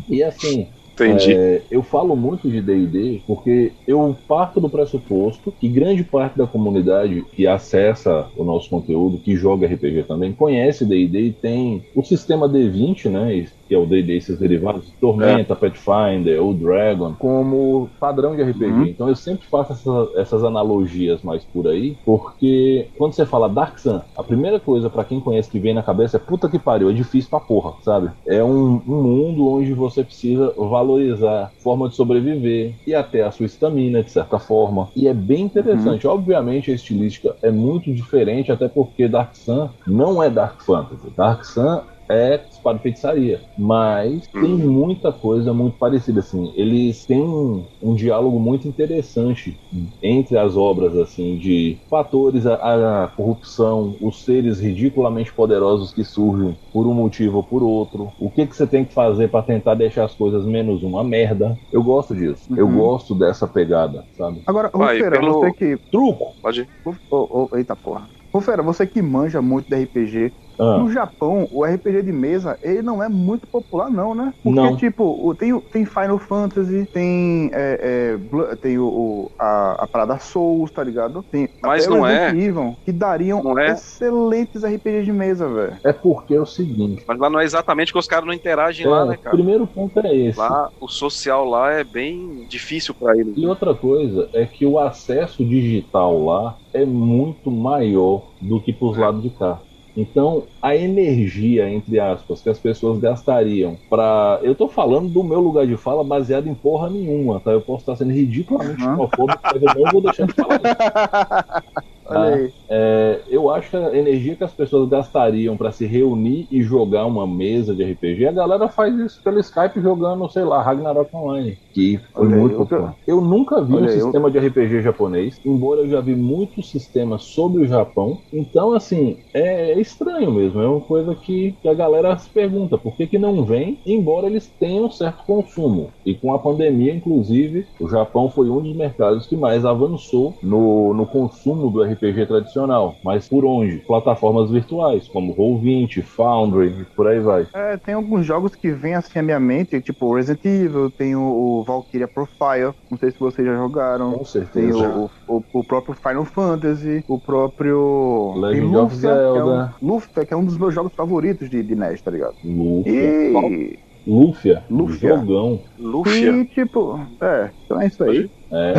E assim, Entendi. É, eu falo muito de D&D porque eu parto do pressuposto que grande parte da comunidade que acessa o nosso conteúdo, que joga RPG também, conhece D&D e tem o sistema D20, né, que é o D&D e seus derivados, Tormenta, Pathfinder, ou Dragon, como padrão de RPG. Uhum. Então eu sempre faço essa- essas analogias mais por aí, porque quando você fala Dark Sun, a primeira coisa pra quem conhece que vem na cabeça é puta que pariu, é difícil pra porra, sabe? É um, um mundo onde você precisa valorizar a forma de sobreviver e até a sua estamina, de certa forma. E é bem interessante. Obviamente a estilística é muito diferente, até porque Dark Sun não é Dark Fantasy. Dark Sun é espada e feitiçaria, mas tem muita coisa muito parecida assim. Eles têm um, um diálogo muito interessante entre as obras assim de fatores a, a corrupção, os seres ridiculamente poderosos que surgem por um motivo ou por outro. O que que você tem que fazer para tentar deixar as coisas menos uma merda? Eu gosto disso. Eu Uhum. gosto dessa pegada, sabe? Agora, Vai, Rufeira, pelo- você que. Truco. Pode ir. Ô, ô, eita porra. Rufeira, você que manja muito de RPG, Ah, no Japão, o RPG de mesa, ele não é muito popular, não, né? Porque, Não. tipo, o- tem, o- tem Final Fantasy, tem, é, é, tem o, o- a, a Parada Souls, tá ligado? Tem Mas o não é. Evil, que dariam Não é. excelentes RPGs de mesa, velho. é porque é o seguinte. Mas lá não é exatamente que os caras não interagem lá, É, né, o cara? primeiro ponto é esse. Lá, o social lá é bem difícil pra eles. E outra coisa é que o acesso digital lá é muito maior do que pros lados de cá. Então, a energia, entre aspas, que as pessoas gastariam pra. Eu tô falando do meu lugar de fala baseado em porra nenhuma, tá? Eu posso estar sendo ridiculamente xenofóbico, mas eu não vou deixar de falar isso. Olha aí. É, eu acho que a energia que as pessoas gastariam pra se reunir e jogar uma mesa de RPG, a galera faz isso pelo Skype jogando, sei lá, Ragnarok Online, que foi Olha muito eu- popular. Eu nunca vi um Olha eu- sistema de RPG japonês, embora eu já vi muitos sistemas sobre o Japão. Então, assim, é, é estranho mesmo. É uma coisa que, que a galera se pergunta por que, que não vem, embora eles tenham certo consumo. E com a pandemia, inclusive, o Japão foi um dos mercados que mais avançou no, no consumo do RPG tradicional. Mas por onde? Plataformas virtuais, como Roll20, Foundry por aí vai. É, tem alguns jogos que vêm assim à minha mente, tipo Resident Evil, tem o, o Valkyria Profile, não sei se vocês já jogaram. Com Tem certeza. o, o, o próprio Final Fantasy, o próprio. Legend tem of Lufia, que é Zelda. um, Lufia, que é um dos meus jogos favoritos de, de NES, tá ligado? Lúfia. E, Lúfia. Lúfia. Jogão. Lúfia. e tipo, é, então é isso aí. É.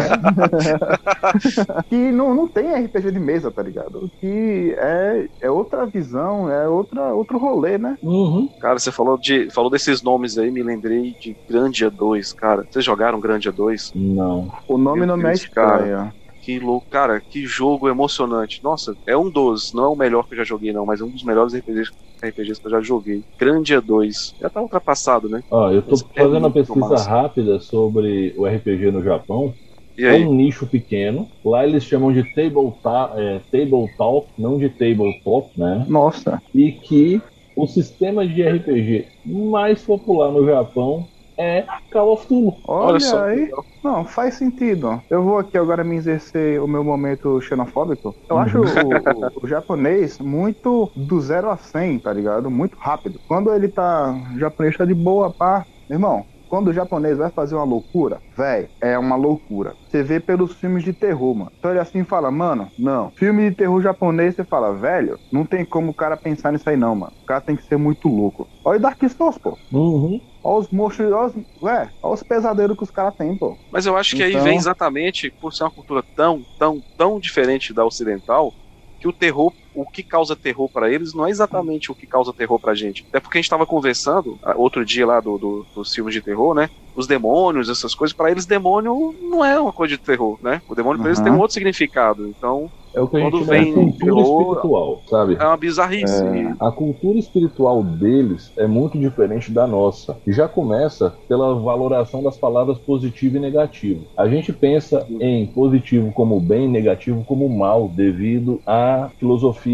que não, não tem RPG de mesa, tá ligado? Que é, é outra visão, é outra, outro rolê, né? Uhum. Cara, você falou, de, falou desses nomes aí, me lembrei de Grandia 2, cara. Vocês jogaram Grandia 2? Não. O nome Meu não me é Deus, cara. Que louco, cara, que jogo emocionante. Nossa, é um dos, não é o melhor que eu já joguei, não, mas é um dos melhores RPGs, RPGs que eu já joguei. Grandia 2. Já tá ultrapassado, né? Ó, eu tô Esse é fazendo uma muito pesquisa massa. rápida sobre o RPG no Japão. E É um nicho pequeno. Lá eles chamam de table, ta é, table talk, não de tabletop, né? Nossa. E que o sistema de RPG mais popular no Japão é Call of Duty. Olha, Olha só. aí. Não, faz sentido. Eu vou aqui agora me exercer o meu momento xenofóbico. Eu acho o, o- o japonês muito do 0 a 100, tá ligado? Muito rápido. Quando ele tá. O japonês tá de boa, pá. Meu irmão, quando o japonês vai fazer uma loucura, véi, é uma loucura. Você vê pelos filmes de terror, mano. Então ele assim fala, mano, não. Filme de terror japonês, você fala, velho, não tem como o cara pensar nisso aí, não, mano. O cara tem que ser muito louco. Olha o Dark Souls, pô. Uhum. Olha os monstros, olha os, ué, olha os pesadelos que os caras têm, pô. Mas eu acho que aí Então- vem exatamente por ser uma cultura tão, tão, tão diferente da ocidental, que o terror, o que causa terror pra eles não é exatamente o que causa terror pra gente. Até porque a gente tava conversando ah, outro dia lá do, do, dos filmes de terror, né? Os demônios, essas coisas, pra eles demônio não é uma coisa de terror, né? O demônio pra eles Uhum. tem um outro significado. Então É o que a gente Quando chama de vem cultura terror- espiritual, sabe? é uma bizarrice. A cultura espiritual deles é muito diferente da nossa. E Já começa pela valoração das palavras positivo e negativo. A gente pensa em positivo como bem, negativo como mal, devido à filosofia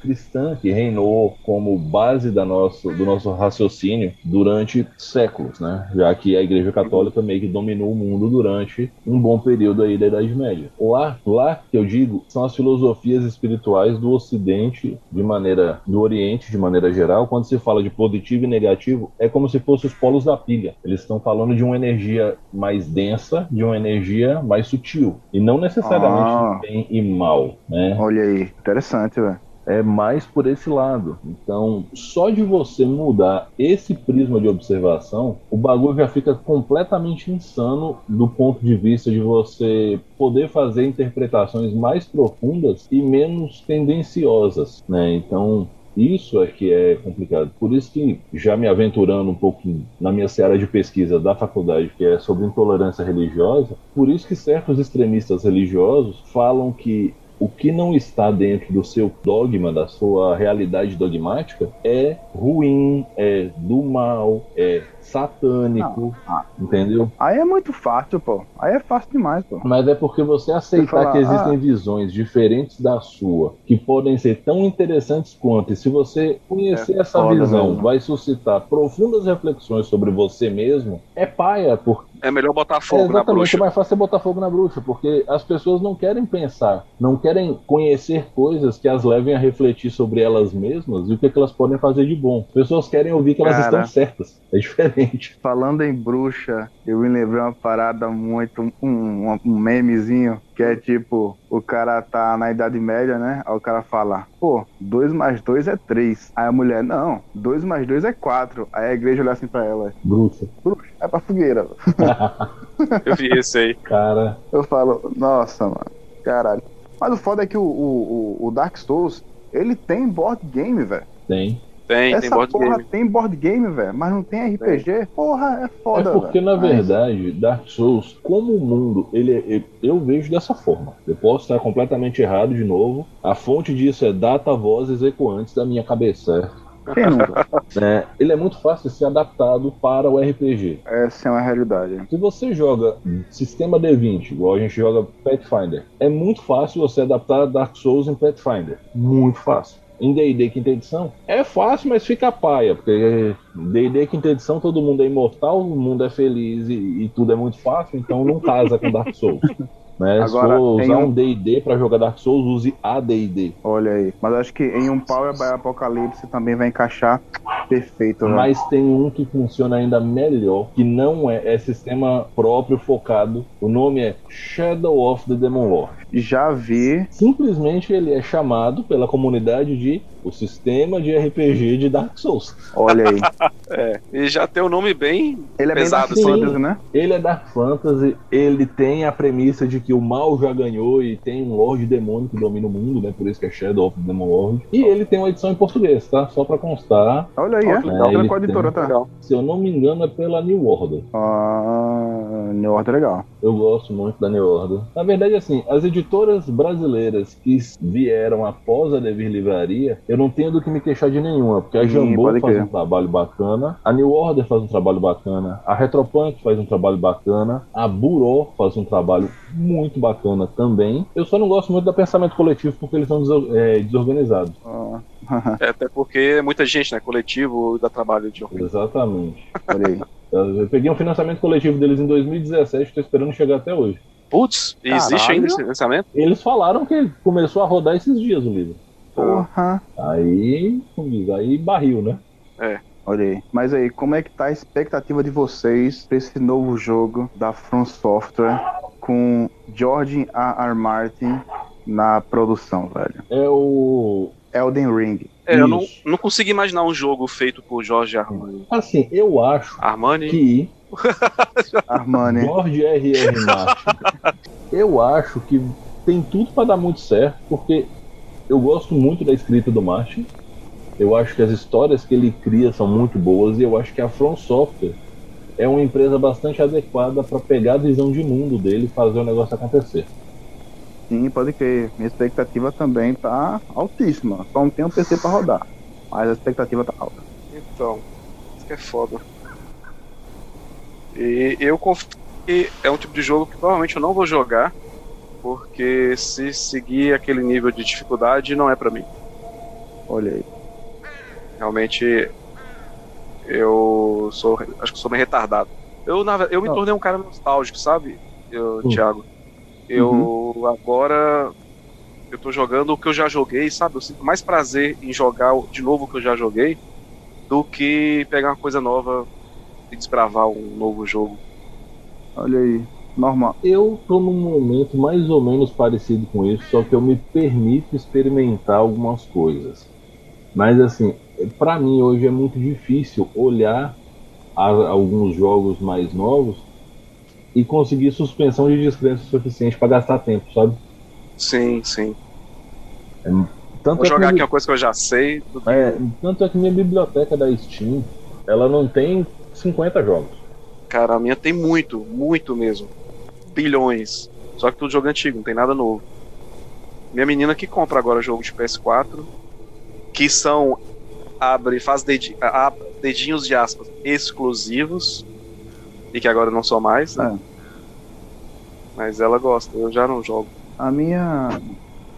cristã que reinou como base da nosso, do nosso raciocínio durante séculos, né? Já que a Igreja Católica meio que dominou o mundo durante um bom período aí da Idade Média. Lá, lá que eu digo, são as filosofias espirituais do Ocidente, de maneira do Oriente, de maneira geral. Quando se fala de positivo e negativo, é como se fossem os polos da pilha. Eles estão falando de uma energia mais densa, de uma energia mais sutil, e não necessariamente Ah. bem e mal, né? Olha aí, interessante, velho. é mais por esse lado. Então, só de você mudar esse prisma de observação, o bagulho já fica completamente insano do ponto de vista de você poder fazer interpretações mais profundas e menos tendenciosas, né? Então, isso é que é complicado. Por isso que, já me aventurando um pouco na minha seara de pesquisa da faculdade, que é sobre intolerância religiosa, por isso que certos extremistas religiosos falam que o que não está dentro do seu dogma, da sua realidade dogmática, é ruim, é do mal, é satânico, Ah. entendeu? Aí é muito fácil, pô. Aí é fácil demais, pô. Mas é porque você aceitar Você fala, que existem ah. visões diferentes da sua, que podem ser tão interessantes quanto, e se você conhecer essa foda visão, mesmo. vai suscitar profundas reflexões sobre você mesmo, é paia, porque É melhor botar é fogo na exatamente bruxa. mais fácil você botar fogo na bruxa, porque as pessoas não querem pensar, não querem conhecer coisas que as levem a refletir sobre elas mesmas e o que, que elas podem fazer de bom. As pessoas querem ouvir que elas Cara. estão certas. É diferente. Falando em bruxa, eu me lembrei uma parada muito, um, um memezinho, que é tipo, o cara tá na Idade Média, né? Aí o cara fala, pô, 2 mais 2 é 3. Aí a mulher, não, 2 mais 2 é 4. Aí a igreja olha assim pra ela, Bruxa. bruxa, é pra fogueira. Eu vi esse aí. Cara, Eu falo, nossa, mano, caralho. Mas o foda é que o, o, o- o Dark Souls, ele tem board game, velho. Tem. Tem, Essa tem board porra game. tem board game, velho, mas não tem RPG. Porra, é É foda, porque, velho. na Mas- verdade, Dark Souls, como o mundo, ele, é- eu, eu vejo dessa forma. Eu posso estar completamente errado de novo. A fonte disso é data, vozes ecoantes da minha cabeça. Nunca? É, ele é muito fácil de ser adaptado para o RPG. Essa é uma realidade. Se você joga sistema D20, igual a gente joga Pathfinder, é muito fácil você adaptar Dark Souls em Pathfinder. Muito fácil. Em D&D quinta edição, é fácil, mas fica paia, porque D&D quinta edição todo mundo é imortal, o mundo é feliz e, e tudo é muito fácil, então não casa com Dark Souls. Né? Se Agora, for tem usar um- um D&D pra jogar Dark Souls, use AD&D. Olha aí. Mas acho que em um Power by Apocalipse também vai encaixar perfeito, né? Mas tem um que funciona ainda melhor, que não é, é sistema próprio focado. O nome é Shadow of the Demon Lord. Já vi. Simplesmente ele é chamado pela comunidade de o sistema de RPG de Dark Souls. Olha aí. É. E já tem o nome bem Ele é bem pesado, Dark assim. Fantasy, né? Ele é Dark Fantasy, ele tem a premissa de que o mal já ganhou e tem um Lorde Demônio que domina o mundo, né? Por isso que é Shadow of the Demon Lord. E ele tem uma edição em português, tá? Só pra constar. Olha aí, é. que legal. Pela qual editora tá? Legal. Se eu não me engano, é pela New Order. Ah, New Order é legal. Eu gosto muito da New Order. Na verdade, assim, as editoras brasileiras que vieram após a Devir Livraria, eu não tenho do que me queixar de nenhuma, porque a Jambô faz crer. um trabalho bacana, a New Order faz um trabalho bacana, a Retropunk faz um trabalho bacana, a Buró faz um trabalho muito bacana também. Eu só não gosto muito da pensamento coletivo porque eles são é, desorganizados. Ah, É, até porque é muita gente, né? Coletivo dá trabalho de Exatamente. olha aí. Eu peguei um financiamento coletivo deles em 2017, estou esperando chegar até hoje. Putz, existe ainda esse lançamento? Eles falaram que começou a rodar esses dias o livro. Porra. Aí, diz, aí barril, né? Olha aí. Mas aí, como é que tá a expectativa de vocês pra esse novo jogo da From Software com George A. R. Martin na produção, velho? É o. Elden Ring. É, eu não, não consigo imaginar um jogo feito por Jorge Armani. Assim, eu acho Armani? que Armani. George R.R. Martin, eu acho que tem tudo pra dar muito certo, porque eu gosto muito da escrita do Martin. Eu acho que as histórias que ele cria são muito boas e eu acho que a From Software é uma empresa bastante adequada pra pegar a visão de mundo dele e fazer o negócio acontecer. Sim, pode crer. Minha expectativa também tá altíssima. Só não tem um PC pra rodar. Mas a expectativa tá alta. Então, isso que é foda. E eu confio que é um tipo de jogo que provavelmente eu não vou jogar, porque se seguir aquele nível de dificuldade não é pra mim. Olha aí. Realmente eu sou acho que sou meio retardado. Eu, na, eu me Não. tornei um cara nostálgico, sabe, eu, Hum. Thiago? Eu agora eu tô jogando o que eu já joguei, sabe? Eu sinto mais prazer em jogar de novo o que eu já joguei do que pegar uma coisa nova desbravar um novo jogo. Olha aí. Normal. Eu tô num momento mais ou menos parecido com isso, só que eu me permito experimentar algumas coisas. Mas assim, pra mim hoje é muito difícil olhar a- alguns jogos mais novos e conseguir suspensão de descrença suficiente pra gastar tempo, sabe? Sim, sim. Tanto Vou é, que jogar aqui minha, uma coisa que eu já sei. é, tanto é que minha biblioteca da Steam, ela não tem 50 jogos. Cara, a minha tem muito, muito mesmo. Bilhões. Só que tudo jogo antigo, não tem nada novo. Minha menina que compra agora jogo de PS4, que são abre, faz dedi, a- dedinhos de aspas exclusivos e que agora não são mais, né? Mas ela gosta, eu já não jogo. A minha,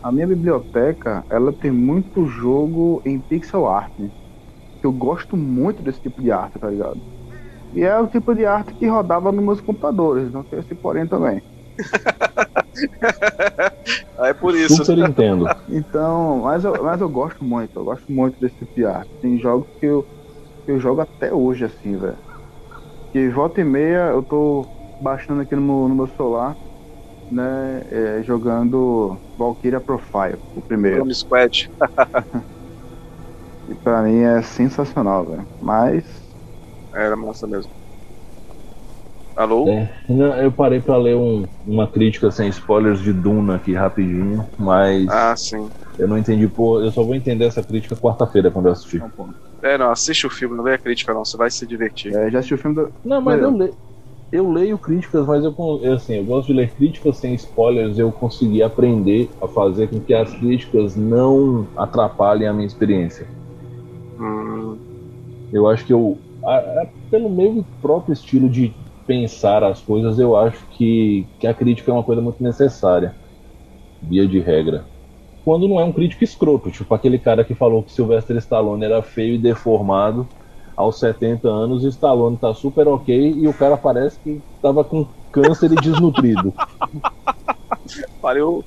a minha biblioteca, ela tem muito jogo em pixel art. Eu gosto muito desse tipo de arte, tá ligado? E é o tipo de arte que rodava nos meus computadores, não tem esse porém também. Ah, é por isso. Super entendo. Então, mas eu, mas eu gosto muito, eu gosto muito desse tipo de arte. Tem jogos que eu, que eu jogo até hoje, assim, velho. Que volta e meia eu tô baixando aqui no meu, no meu celular, né, é, jogando Valkyria Profile, o primeiro. Home Squad. E pra mim é sensacional, velho. Mas, Era massa mesmo. Alô? É, não, eu parei pra ler um- uma crítica sem spoilers de Duna aqui rapidinho, mas Ah, sim. eu não entendi, pô, eu só vou entender essa crítica quarta-feira quando eu assistir. É, não, assiste o filme, não lê a crítica não, você vai se divertir. É, já assistiu o filme do. Não, mas Valeu. eu, le- eu leio críticas, mas eu, eu, assim, eu gosto de ler críticas sem spoilers, eu consegui aprender a fazer com que as críticas não atrapalhem a minha experiência. Hum, Eu acho que eu, a- a- pelo meu próprio estilo de pensar as coisas, eu acho que, que a crítica é uma coisa muito necessária, via de regra. Quando não é um crítico escroto, tipo aquele cara que falou que Sylvester Stallone era feio e deformado aos 70 anos, e Stallone tá super ok e o cara parece que tava com câncer e desnutrido. Pariu.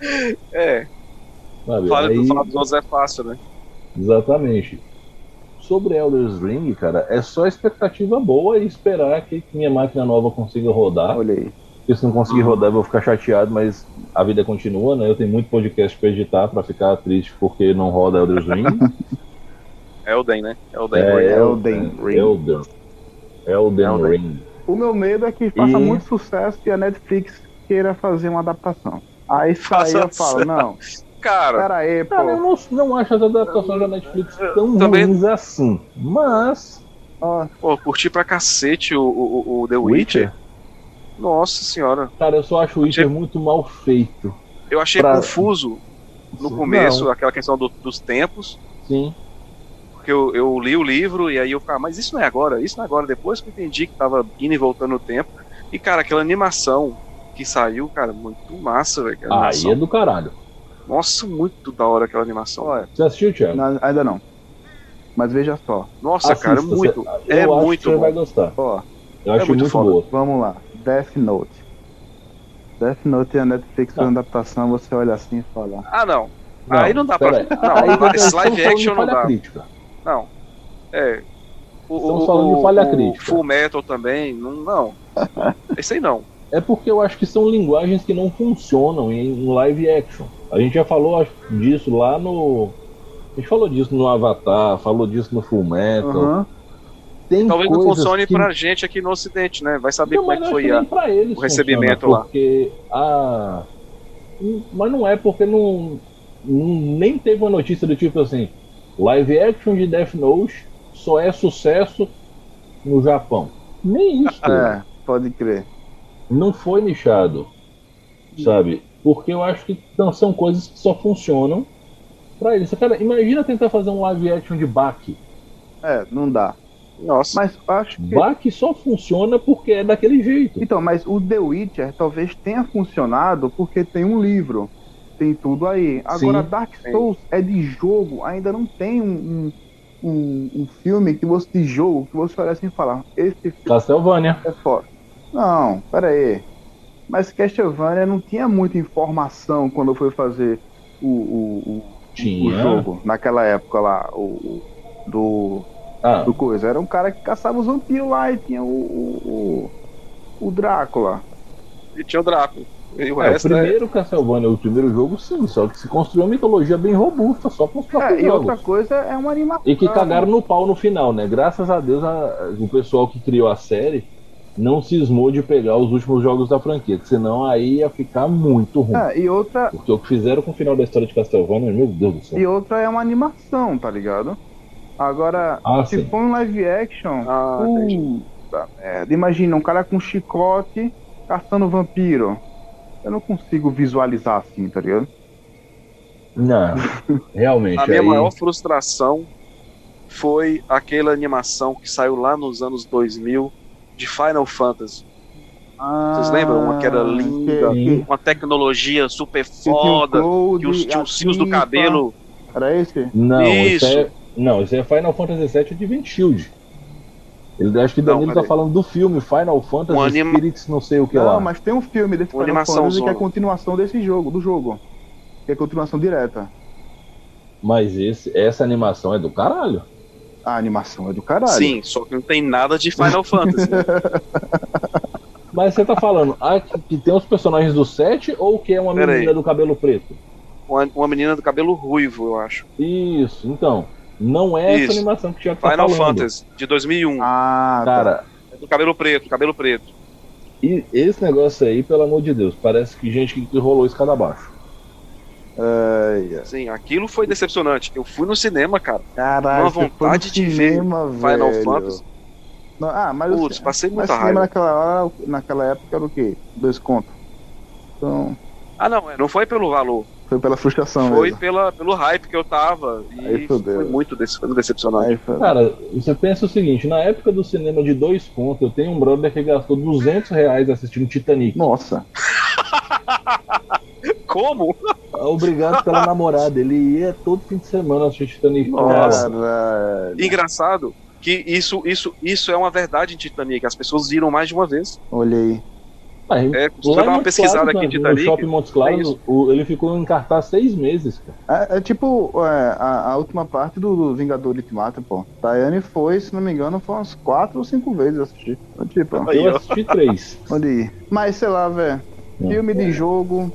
é, Aí- falar dos outros é fácil, né? Exatamente. Sobre Elder's Ring, cara, é só expectativa boa e esperar que minha máquina nova consiga rodar. Olha aí. Porque se não conseguir rodar, eu vou ficar chateado, mas a vida continua, né? Eu tenho muito podcast pra editar pra ficar triste porque não roda Elder's Ring. Elden, né? Elden é, Ring. Elden Ring. Elden. Elden Elden. Ring. O meu medo é que faça E- muito sucesso e a Netflix queira fazer uma adaptação. Aí sai eu falo, não, Cara, pera aí, pô. Cara, eu não, não acho as adaptações da Netflix tão Também- ruins assim. Mas. Ó, pô, curti pra cacete o, o, o- o The Witcher. Nossa senhora. Cara, eu só acho o Witcher muito mal feito. Eu achei Pra- confuso no começo, aquela questão do- dos tempos. Sim. Porque eu, eu li o livro e aí eu ficava, mas isso não é agora, isso não é agora. Depois que eu entendi que tava indo e voltando no tempo. E, cara, aquela animação que saiu, cara, muito massa, velho. Aí animação. é do caralho. Nossa, muito da hora aquela animação. olha, Você assistiu, Thiago? não, ainda não. Mas veja só, Nossa, cara, é Assista, muito. você- é muito que você bom. vai gostar. ó, Eu acho muito muito, foda. boa. vamos lá. Death Note. Death Note e a Netflix fazendo adaptação, você olha assim e fala. Ah, não. Aí não dá pra- aí. não, estamos live action não falha dá. crítica. Não. É. O, Estamos o, falando de o- falha o crítica. Full Metal também, não. não. Esse aí não. É porque eu acho que são linguagens que não funcionam em live action. A gente já falou acho, disso lá no. A gente falou disso no Avatar, falou disso no Full Metal. Aham. Tem Talvez não coisas funcione que... pra gente aqui no Ocidente, né? Vai saber Não, como é que foi a. nem pra eles o recebimento lá. Porque a. Mas não é porque não, não- Nem teve uma notícia do tipo assim: live action de Death Note só é sucesso no Japão. Nem isso. É, pode crer. não foi nichado, sabe? Porque eu acho que não, são coisas que só funcionam pra eles. Cara, imagina tentar fazer um live action de Baki. É, não dá. Nossa. Mas acho que. Baki só funciona porque é daquele jeito. Então, mas o The Witcher talvez tenha funcionado porque tem um livro. Tem tudo aí. Agora, Sim. Dark Souls é de jogo, ainda não tem um, um, um- um filme que você de jogo que você olha assim e fala, esse filme Castlevania. é foda. Não, pera aí. Mas Castlevania não tinha muita informação quando foi fazer o, o, o, o Tinha. jogo naquela época lá, o, o- do, Ah, do coisa. Era um cara que caçava os vampiros lá e tinha o, o, o, o Drácula. E tinha o Drácula. E o é, o é. primeiro Castlevania, o primeiro jogo, sim, só que se construiu uma mitologia bem robusta, só com os próprios É, e outra coisa é uma animação. E que cagaram no pau no final, né? Graças a Deus, a- o pessoal que criou a série não cismou de pegar os últimos jogos da franquia, que senão aí ia ficar muito ruim. É, e outra, Porque o que fizeram com o final da história de Castlevania, meu Deus do céu. e outra é uma animação, tá ligado? Agora, Ah, se sim. for um live action, Ah, puta merda. Imagina um cara com chicote caçando vampiro. Eu não consigo visualizar assim, tá ligado? Não, realmente. A minha aí, maior frustração foi aquela animação que saiu lá nos anos 2000 de Final Fantasy. Vocês lembram? Uma que era linda, Ah, que- uma tecnologia super foda, que os, tinha os fios do cabelo. Era esse? Não, isso. Isso. é, não, isso é Final Fantasy VII Advent Shield. Ele acho que o Não, Danilo tá falando do filme Final Fantasy Um anima- Spirits, não sei o que Não, lá. mas tem um filme desse Uma Final Fantasy que é a zona. continuação desse jogo, do jogo. Que é a continuação direta. Mas esse, essa animação é do caralho. A animação é do caralho. Sim, só que não tem nada de Final Fantasy. né? Mas você tá falando ah, que, tem os personagens do 7 ou que é uma Pera menina aí. do cabelo preto? Uma, uma menina do cabelo ruivo, eu acho. Isso, então. Não é essa Isso. animação que tinha que tá Final falando. Fantasy, de 2001. Ah, tá. Cara, É do cabelo preto, cabelo preto. E esse negócio aí, pelo amor de Deus, parece que gente que rolou escada abaixo. Ai, ai. Sim, aquilo foi decepcionante. Eu fui no cinema, cara. Caralho, Uma vontade de ver cinema, Final velho. Fantasy. Não, ah, mas o Putz, ci- passei mas muita cinema raiva. naquela hora, naquela época era o quê? Dois contos. Então, Ah, não, é, não foi pelo valor. foi pela frustração Foi mesmo. pela, pelo hype que eu tava. Aí E fudeu. foi foi muito decepcionante. Aí foi- Cara, você pensa o seguinte, na época do cinema de dois contos, eu tenho um brother que gastou 200 reais assistindo Titanic. Nossa, Como? Obrigado pela namorada, ele ia todo fim de semana assistir Titanic ela. caralho. Engraçado que isso, isso, isso é uma verdade em Titanic. As pessoas viram mais de uma vez. Olha aí. É, se você em uma pesquisada Claros, aqui em né, no Titanic. Shopping Montes é Claros, o- ele ficou em cartaz seis meses, cara. É, é tipo é, a, a última parte do, do Vingador Ultimato, pô. Tayane foi, se não me engano, foi umas quatro ou cinco vezes assistir. Então, Tipo, Aí, eu assisti três. onde ir. Mas sei lá, velho. É. Filme de jogo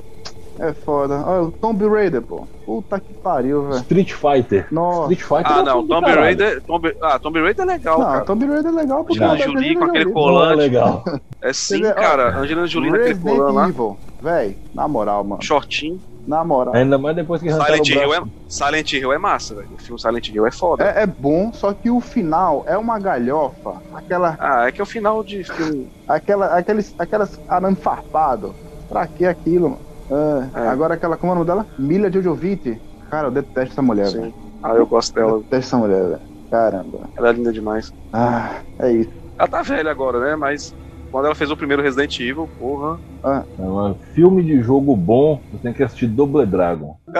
é foda. Olha, o Tomb Raider, pô. Puta que pariu, velho. Street Fighter. Nossa. Street Fighter Ah, é não, Tomb. Raider, Tomb, ah, Tomb Raider é legal, Não, cara. Tomb Raider é legal porque Angelina Jolie com aquele Não é colante. legal. É sim, cara. Angelina Jolie naquele Resident colã lá. Evil. Véi, na moral, mano. Shortinho. Na moral. Ainda mais depois que Silent o Hill, é, Silent Hill é massa, velho. O filme Silent Hill é foda. É, é bom, só que o final é uma galhofa. Aquela, Ah, é que é o final de filme. aquela, aqueles, aquelas arame farpado. Pra que aquilo, mano? Ah, É. Agora aquela, como é o nome dela? Mila Jojovic. Cara, eu detesto essa mulher, velho. Sim. Ah, eu gosto Eu dela. detesto essa mulher, velho. Caramba. Ela é linda demais. Ah, é isso. Ela tá velha agora, né? Mas quando ela fez o primeiro Resident Evil, porra. É um filme de jogo bom, você tem que assistir Double Dragon.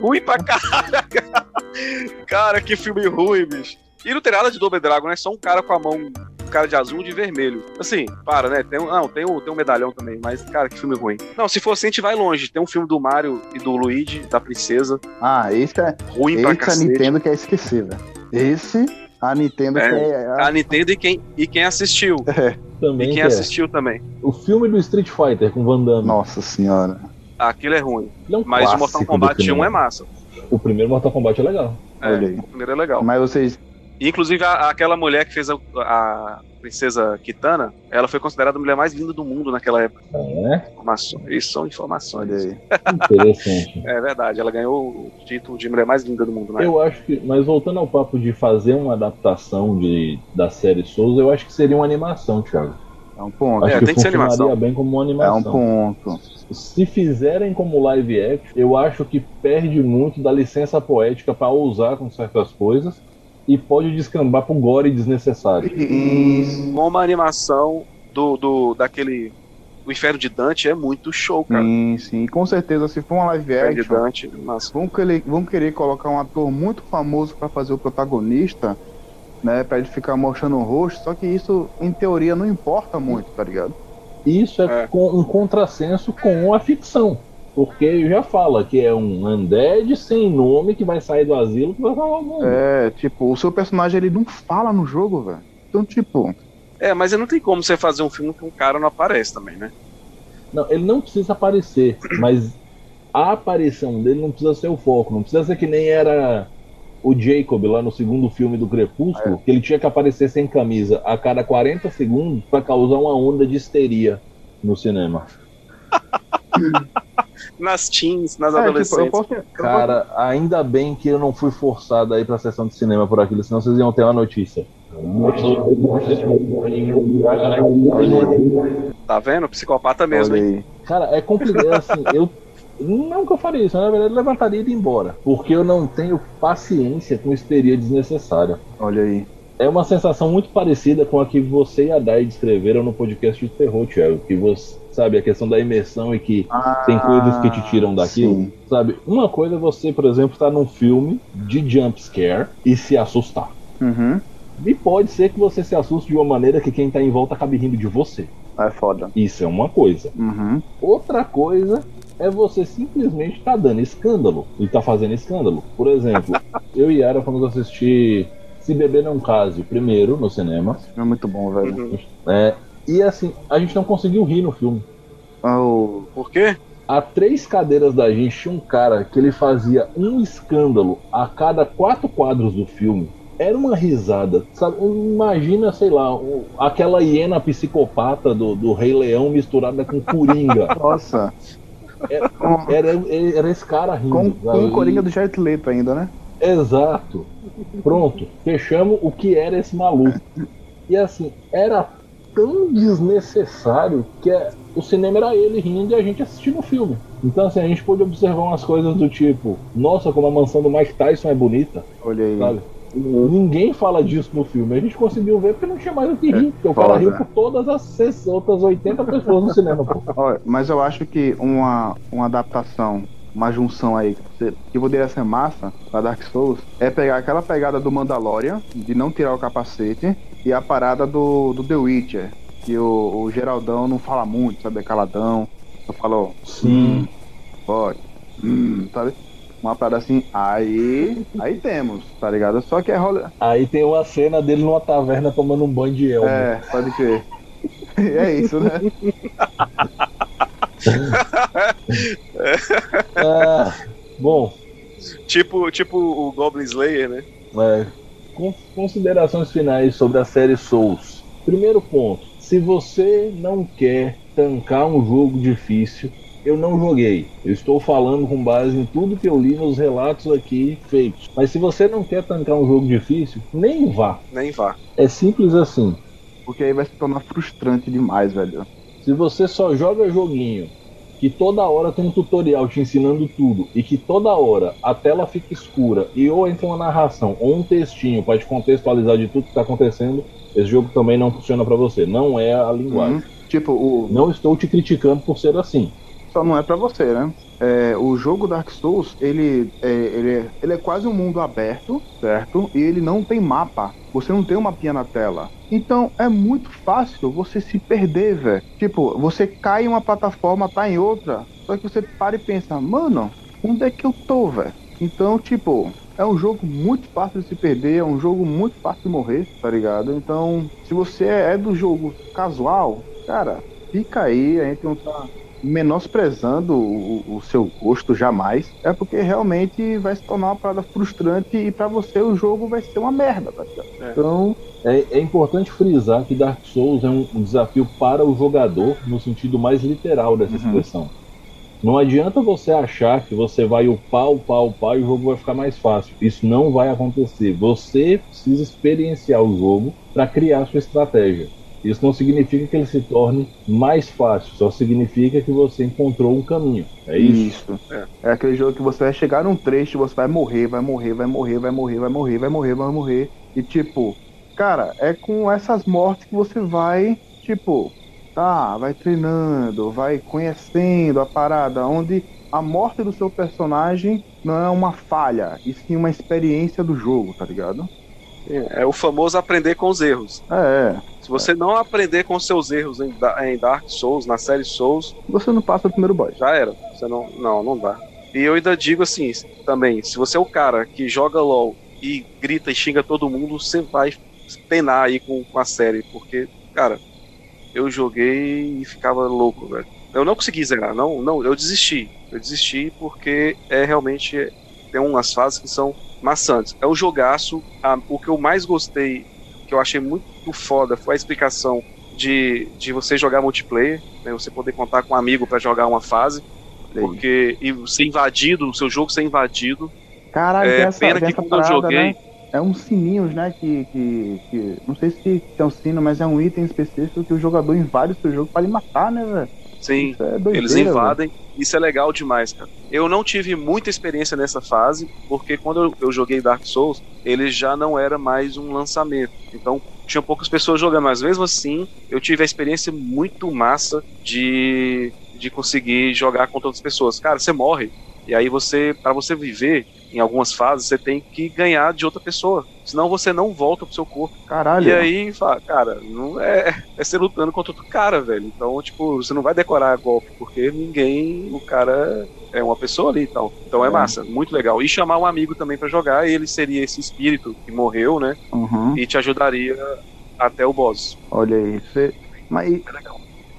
ruim pra caralho. Cara, que filme ruim, bicho. E não tem nada de Double Dragon, né? Só um cara com a mão, cara de azul e de vermelho. Assim, para, né? Tem um, não, tem um, tem um medalhão também, mas, cara, que filme ruim. Não, se fosse, a gente vai longe. Tem um filme do Mario e do Luigi, da princesa. Ah, esse é, Ruim pra esse a cacete. Nintendo quer esquecer, velho. Esse, a Nintendo É, quer. A Nintendo e quem, e quem assistiu. Também E quem que é. assistiu também. O filme do Street Fighter com Van Damme. Nossa senhora. Aquilo é ruim. Ele é um Mas o Mortal Kombat 1 cinema. é massa. O primeiro Mortal Kombat é legal. É, o primeiro é legal. Mas vocês. Inclusive, a- aquela mulher que fez a, a princesa Kitana, ela foi considerada a mulher mais linda do mundo naquela época. É, Informações. Isso são informações. Olha aí. interessante. É verdade, ela ganhou o título de mulher mais linda do mundo, né? Eu acho que, mas voltando ao papo de fazer uma adaptação de, da série Souls, eu acho que seria uma animação, Thiago. É um ponto. Acho É, que tem que ser animação. bem como uma É animação. um ponto. Se fizerem como live action, eu acho que perde muito da licença poética pra ousar com certas coisas e pode descambar pro gore desnecessário. Isso. Como a animação do, do daquele. O Inferno de Dante é muito show, cara. Sim, sim. Com certeza, se for uma live Inferno de action, Dante, massa. vão querer, vão querer colocar um ator muito famoso pra fazer o protagonista, né? Pra ele ficar mostrando o rosto. Só que isso, em teoria, não importa muito, tá ligado? Isso é, É. um contrassenso com a ficção. Porque já fala que é um undead sem nome que vai sair do asilo que vai salvar o mundo. É, tipo, o seu personagem ele não fala no jogo, velho. Então, tipo, É, mas não tem como você fazer um filme que um cara não aparece também, né? Não, ele não precisa aparecer, mas a aparição dele não precisa ser o foco. Não precisa ser que nem era o Jacob lá no segundo filme do Crepúsculo, que ele tinha que aparecer sem camisa a cada 40 segundos pra causar uma onda de histeria no cinema. Nas teens, nas é, tipo, eu adolescentes. posso. eu Cara, ainda bem que eu não fui forçado a ir pra sessão de cinema por aquilo, senão vocês iam ter uma notícia. Tá vendo? Psicopata posso- mesmo, hein? aí. Cara, é complicado assim, eu não que eu faria isso, na verdade eu levantaria e iria embora, porque eu não tenho paciência com histeria desnecessária. Olha aí. É uma sensação muito parecida com a que você e a Dai descreveram no podcast de terror, Thiago, que você sabe a questão da imersão e que tem coisas que te tiram daquilo, sim. sabe? Uma coisa é você, por exemplo, estar num filme de jump scare e se assustar. Uhum. E pode ser que você se assuste de uma maneira que quem tá em volta acabe rindo de você. É foda. Isso é uma coisa. Uhum. Outra coisa é você simplesmente tá dando escândalo e tá fazendo escândalo. Por exemplo, eu e Yara fomos assistir Se Beber Não Case, primeiro no cinema. É muito bom, velho. Uhum. É, e assim, a gente não conseguiu rir no filme. Oh, Por quê? A três cadeiras da gente tinha um cara que ele fazia um escândalo a cada quatro quadros do filme. era uma risada. Sabe? Imagina, sei lá, aquela hiena psicopata do, do Rei Leão misturada com Coringa. Nossa. Era, Com, era, era esse cara rindo. com, com o Coringa do Jared Leto ainda, né? Exato. Pronto, fechamos o que era esse maluco. E assim, era tão desnecessário que é- o cinema era ele rindo e a gente assistindo o filme. Então assim, a gente pôde observar umas coisas do tipo, nossa, como a mansão do Mike Tyson é bonita, Olha aí. sabe? Ninguém fala disso no filme. A gente conseguiu ver porque não tinha mais o que rir. Porque o cara riu por todas as outras 80 pessoas no cinema, pô. Mas eu acho que uma, uma adaptação, uma junção aí que poderia ser massa pra Dark Souls é pegar aquela pegada do Mandalorian, de não tirar o capacete, e a parada do, do The Witcher, que o, o Geraldão não fala muito, sabe? É caladão. Só falou, Sim. pode, hum, sabe? Uma parada assim, aí. Aí temos, tá ligado? Só que é rola. Aí tem uma cena dele numa taverna tomando um banho de elmo. É, pode crer. É isso, né? Ah, bom, Tipo, tipo o Goblin Slayer, né? É, con- considerações finais sobre a série Souls. Primeiro ponto: se você não quer tancar um jogo difícil, eu não joguei. Eu estou falando com base em tudo que eu li nos relatos aqui feitos. Mas se você não quer tancar um jogo difícil, nem vá. Nem vá. É simples assim. Porque aí vai se tornar frustrante demais, velho. Se você só joga joguinho que toda hora tem um tutorial te ensinando tudo e que toda hora a tela fica escura e ou entra uma narração ou um textinho para te contextualizar de tudo que está acontecendo, esse jogo também não funciona para você. Não é a linguagem. Uhum. Tipo, o, Não estou te criticando por ser assim. Só não é pra você, né? É, o jogo Dark Souls, ele é, ele, é, ele é quase um mundo aberto, certo? E ele não tem mapa. Você não tem uma mapinha na tela. Então é muito fácil você se perder, velho. Tipo, você cai em uma plataforma, tá em outra. Só que você para e pensa, mano, onde é que eu tô, velho? Então, tipo, é um jogo muito fácil de se perder, é um jogo muito fácil de morrer, tá ligado? Então, se você é do jogo casual, cara, fica aí, a gente não tá menosprezando o, o seu gosto jamais. É porque realmente vai se tornar uma parada frustrante e pra você o jogo vai ser uma merda, tá? É. Então, É, é importante frisar que Dark Souls é um, um desafio para o jogador no sentido mais literal dessa Uhum. expressão. Não adianta você achar que você vai upar, upar, upar e o jogo vai ficar mais fácil. Isso não vai acontecer. Você precisa experienciar o jogo para criar sua estratégia. Isso não significa que ele se torne mais fácil, só significa que você encontrou um caminho. É isso. Isso. É. aquele jogo que você vai chegar num trecho, você vai morrer, vai morrer, vai morrer, vai morrer, vai morrer, vai morrer, vai morrer. E tipo, cara, é com essas mortes que você vai, tipo, tá, vai treinando, vai conhecendo a parada, onde a morte do seu personagem não é uma falha, e sim uma experiência do jogo, tá ligado? É o famoso aprender com os erros. É, Se você não aprender com os seus erros em, em Dark Souls, na série Souls, você não passa o primeiro boss. já era. Você não, não, não dá. E eu ainda digo assim, também, se você é o cara que joga LOL e grita e xinga todo mundo, você vai penar aí com, com a série, porque, cara, eu joguei e ficava louco, velho. Eu não consegui zerar, não, não, eu desisti. Eu desisti porque é realmente tem umas fases que são maçantes. É o jogaço, a- o que eu mais gostei, que eu achei muito foda, foi a explicação de, de você jogar multiplayer, né, você poder contar com um amigo pra jogar uma fase, porque e ser invadido, o seu jogo ser invadido. Caralho, É, essa, pena que quando eu parada, joguei- né? É uns sininhos, né? Que, que, que- Não sei se é um sino, mas é um item específico que o jogador invade o seu jogo pra lhe matar, né, velho? Sim, é doideira, eles invadem. Isso é legal demais, cara. Eu não tive muita experiência nessa fase, porque quando eu, eu joguei Dark Souls, ele já não era mais um lançamento. Então, tinha poucas pessoas jogando, mas mesmo assim, eu tive a experiência muito massa de, de conseguir jogar contra outras pessoas. Cara, você morre. E aí você, para você viver em algumas fases, você tem que ganhar de outra pessoa. Senão você não volta pro seu corpo. Caralho. E aí, fala, cara, não é, é ser lutando contra outro cara, velho. Então, tipo, você não vai decorar golpe, porque ninguém, o cara é uma pessoa ali e tal. Então é, É. massa, muito legal. E chamar um amigo também pra jogar, ele seria esse espírito que morreu, né? Uhum. E te ajudaria até o boss. Olha aí. Você... Mas e-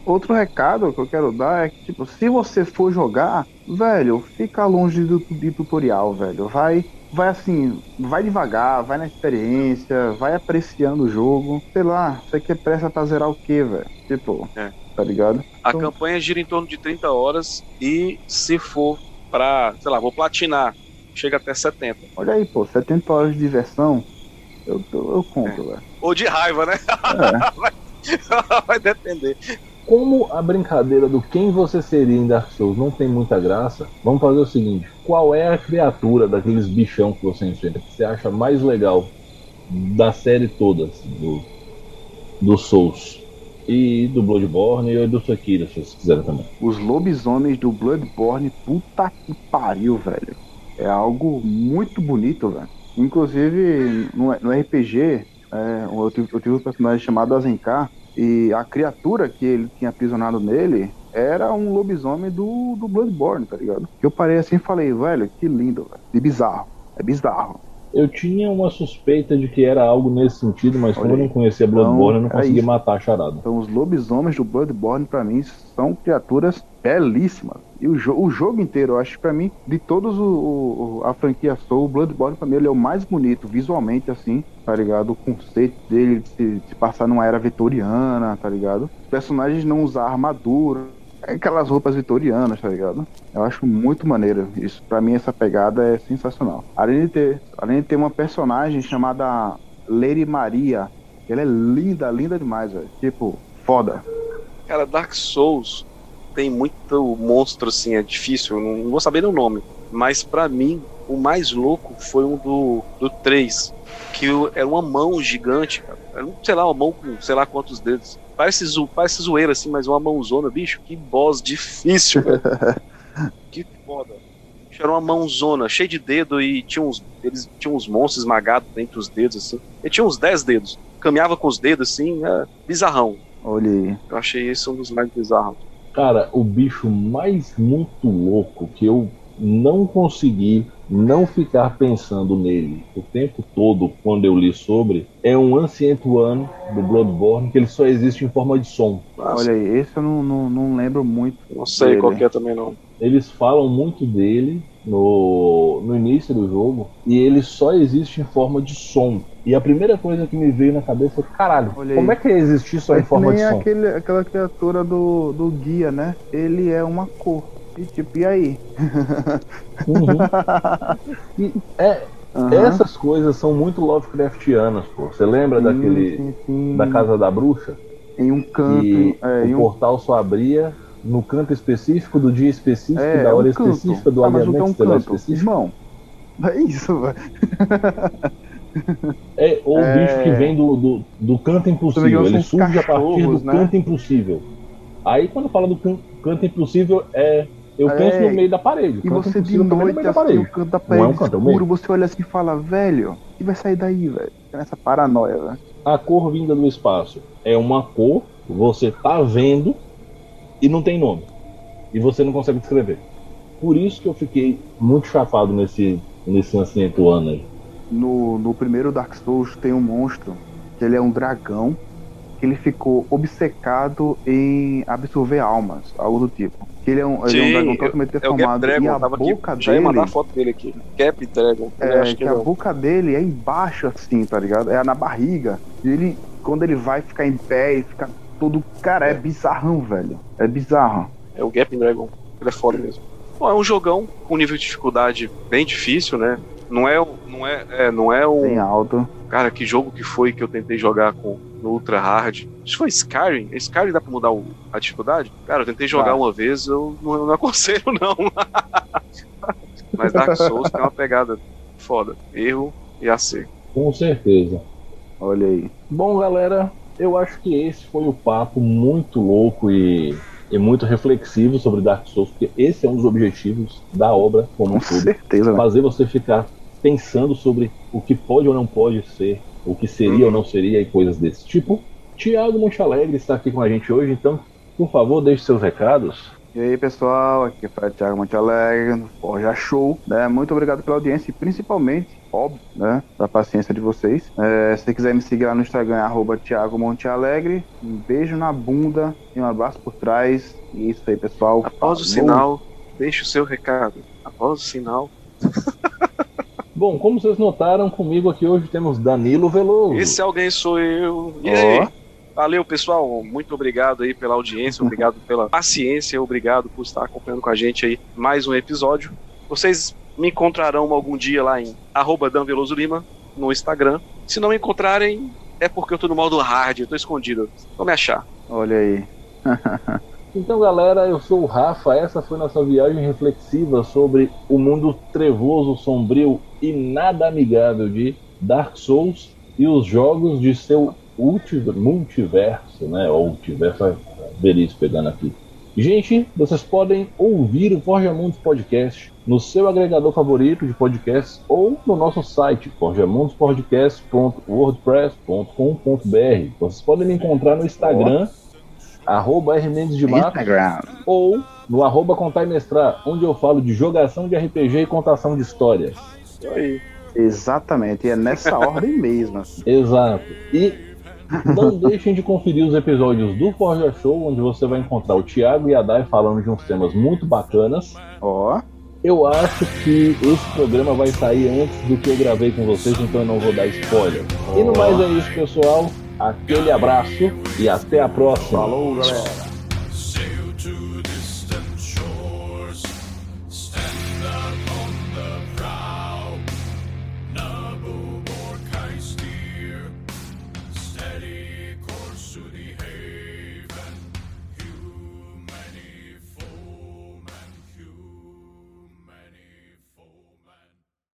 outro recado que eu quero dar é que, tipo, se você for jogar, velho, fica longe do, de tutorial, velho. Vai vai assim, vai devagar, vai na experiência, vai apreciando o jogo. Sei lá, você quer pressa pra zerar o quê, velho? Tipo, É. tá ligado? A Então- campanha gira em torno de 30 horas e se for pra, sei lá, vou platinar, chega até 70. Olha aí, pô, 70 horas de diversão, eu, eu, eu compro, velho. Ou de raiva, né? Vai depender. Como a brincadeira do quem você seria em Dark Souls não tem muita graça, vamos fazer o seguinte: qual é a criatura daqueles bichão que você enfrenta que você acha mais legal da série toda assim, do, do Souls? E do Bloodborne e do Sekiro, se vocês quiserem também. Os lobisomens do Bloodborne, puta que pariu, velho. É algo muito bonito, velho. Inclusive, no, no RPG, é, eu, tive, eu tive um personagem chamado Azencar, e a criatura que ele tinha aprisionado nele era um lobisomem do, do Bloodborne, tá ligado? Que eu parei assim e falei, velho, que lindo, velho. E bizarro. É bizarro. Eu tinha uma suspeita de que era algo nesse sentido, mas como Olha eu não aí. conhecia Bloodborne, eu não Então, é consegui matar a charada. Então, os lobisomens do Bloodborne, pra mim, são criaturas belíssimas. E o, jo o jogo inteiro, eu acho que pra mim, de todos o, o- a franquia Soul, o Bloodborne, pra mim, ele é o mais bonito, visualmente, assim, tá ligado? O conceito dele de se, de se passar numa era vitoriana, tá ligado? Os personagens não usar armadura, aquelas roupas vitorianas, tá ligado? Eu acho muito maneiro isso. Pra mim, essa pegada é sensacional. Além de ter, além de ter uma personagem chamada Lady Maria, ela é linda, linda demais, velho. Tipo, foda. Cara, Dark Souls tem muito monstro assim, é difícil, não, vou saber o nome. Mas pra mim, o mais louco foi um do, do 3, que era uma mão gigante, cara. Era, sei lá, uma mão com sei lá quantos dedos. Parece, zo, parece zoeira assim, mas uma mãozona, bicho, que boss difícil, velho. que foda. Bicho, Era uma mãozona, cheia de dedo e tinha uns, eles tinham uns monstros esmagados entre os dedos, assim. Ele tinha uns 10 dedos. Caminhava com os dedos assim, é, bizarrão. Olha aí. Eu achei esse um dos mais bizarros. Cara, o bicho mais muito louco que eu não consegui não ficar pensando nele o tempo todo quando eu li sobre é um Ancient One do Bloodborne que ele só existe em forma de som. Olha aí, esse eu não, não, não lembro muito. Não sei dele. qual que é também não. Eles falam muito dele no, no início do jogo e ele só existe em forma de som. E a primeira coisa que me veio na cabeça foi: caralho, Olha aí. como é que existir só É em que forma de nem som? aquele, aquela criatura do, do guia, né? Ele é uma cor. E tipo, e aí? Uhum. E é, Aham. Essas coisas são muito Lovecraftianas, pô. Você lembra Sim, daquele sim, sim. da casa da bruxa? Em um canto. E é, o em um, portal só abria no canto específico do dia específico, é, da é um hora canto. específica do Ah, é alinhamento um estelar específico. Irmão, é isso, velho. É o É. bicho que vem do, do, do canto impossível. Ele surge a partir do né? canto impossível. Aí quando fala do can- canto impossível, é. Eu É, penso no meio da parede. E você de no noite, da assim, parede. o canto da Não é parede um canto, é escuro, você olha assim e fala, velho, o que vai sair daí, velho? Fica Nessa paranoia, velho. A cor vinda do espaço é uma cor, você tá vendo e não tem nome. E você não consegue descrever. Por isso que eu fiquei muito chapado nesse, nesse Ancient One aí. No, no primeiro Dark Souls tem um monstro que ele é um dragão que ele ficou obcecado em absorver almas, algo do tipo. Que ele é um, ele é um Sim, dragão totalmente É o deformado e Dragon, a tava aqui. boca Já ia mandar a dele foto dele aqui. Gap Dragon. É acho que que a boca dele é embaixo assim, tá ligado? É na barriga. E ele quando ele vai ficar em pé e fica todo, cara, é bizarrão, velho. É bizarro. É o Gap Dragon. Ele é foda mesmo. Bom, é um jogão com nível de dificuldade bem difícil, né? Não é, o- não é, é, não é um. Bem alto. Cara, que jogo que foi que eu tentei jogar com no Ultra Hard? Acho que foi Skyrim. Skyrim dá pra mudar o- a dificuldade? Cara, eu tentei jogar uma vez, eu não, eu não aconselho, não. Mas Dark Souls tem uma pegada foda. Erro e AC. Com certeza. Olha aí. Bom, galera, eu acho que esse foi o papo muito louco e, e muito reflexivo sobre Dark Souls, porque esse é um dos objetivos da obra como um Com todo. certeza, velho. Fazer você ficar pensando sobre o que pode ou não pode ser, o que seria ou não seria e coisas desse tipo. Tiago Montalegre está aqui com a gente hoje, então, por favor, deixe seus recados. E aí, pessoal, aqui foi o Thiago Monte Alegre, no Forja Show, né? Muito obrigado pela audiência e principalmente, óbvio, né? Da paciência de vocês. É, se você quiser me seguir lá no Instagram, é arroba Thiago Monte Alegre. Um beijo na bunda e um abraço por trás. E é isso aí, pessoal. Após o Falou. sinal, deixe o seu recado. Após o sinal. Bom, como vocês notaram, comigo aqui hoje temos Danilo Veloso. Esse alguém sou eu. E aí? Valeu, pessoal. Muito obrigado aí pela audiência, obrigado pela paciência, obrigado por estar acompanhando com a gente aí mais um episódio. Vocês me encontrarão algum dia lá em arroba Dan Veloso Lima no Instagram. Se não me encontrarem, é porque eu tô no modo hard, eu tô escondido. Vão me achar. Olha aí. Então, galera, eu sou o Rafa. Essa foi nossa viagem reflexiva sobre o mundo trevoso, sombrio e nada amigável de Dark Souls e os jogos de seu ulti- multiverso, né? Ou multiverso, isso pegando aqui. Gente, vocês podem ouvir o Forja Mundos Podcast no seu agregador favorito de podcasts ou no nosso site, forjamundospodcast.wordpress.com.br. Vocês podem me encontrar no Instagram, arroba R. Mendes de Mato, Instagram. ou no arroba Contar e Mestrar, onde eu falo de jogação de RPG e contação de histórias. Isso aí. Exatamente, e é nessa ordem mesmo. assim. Exato. E não deixem de conferir os episódios do Forja Show, onde você vai encontrar o Thiago e a Dai falando de uns temas muito bacanas. Ó, Eu acho que esse programa vai sair antes do que eu gravei com vocês, então eu não vou dar spoiler. E no mais é isso, pessoal. Aquele abraço e até a próxima. falou, galera.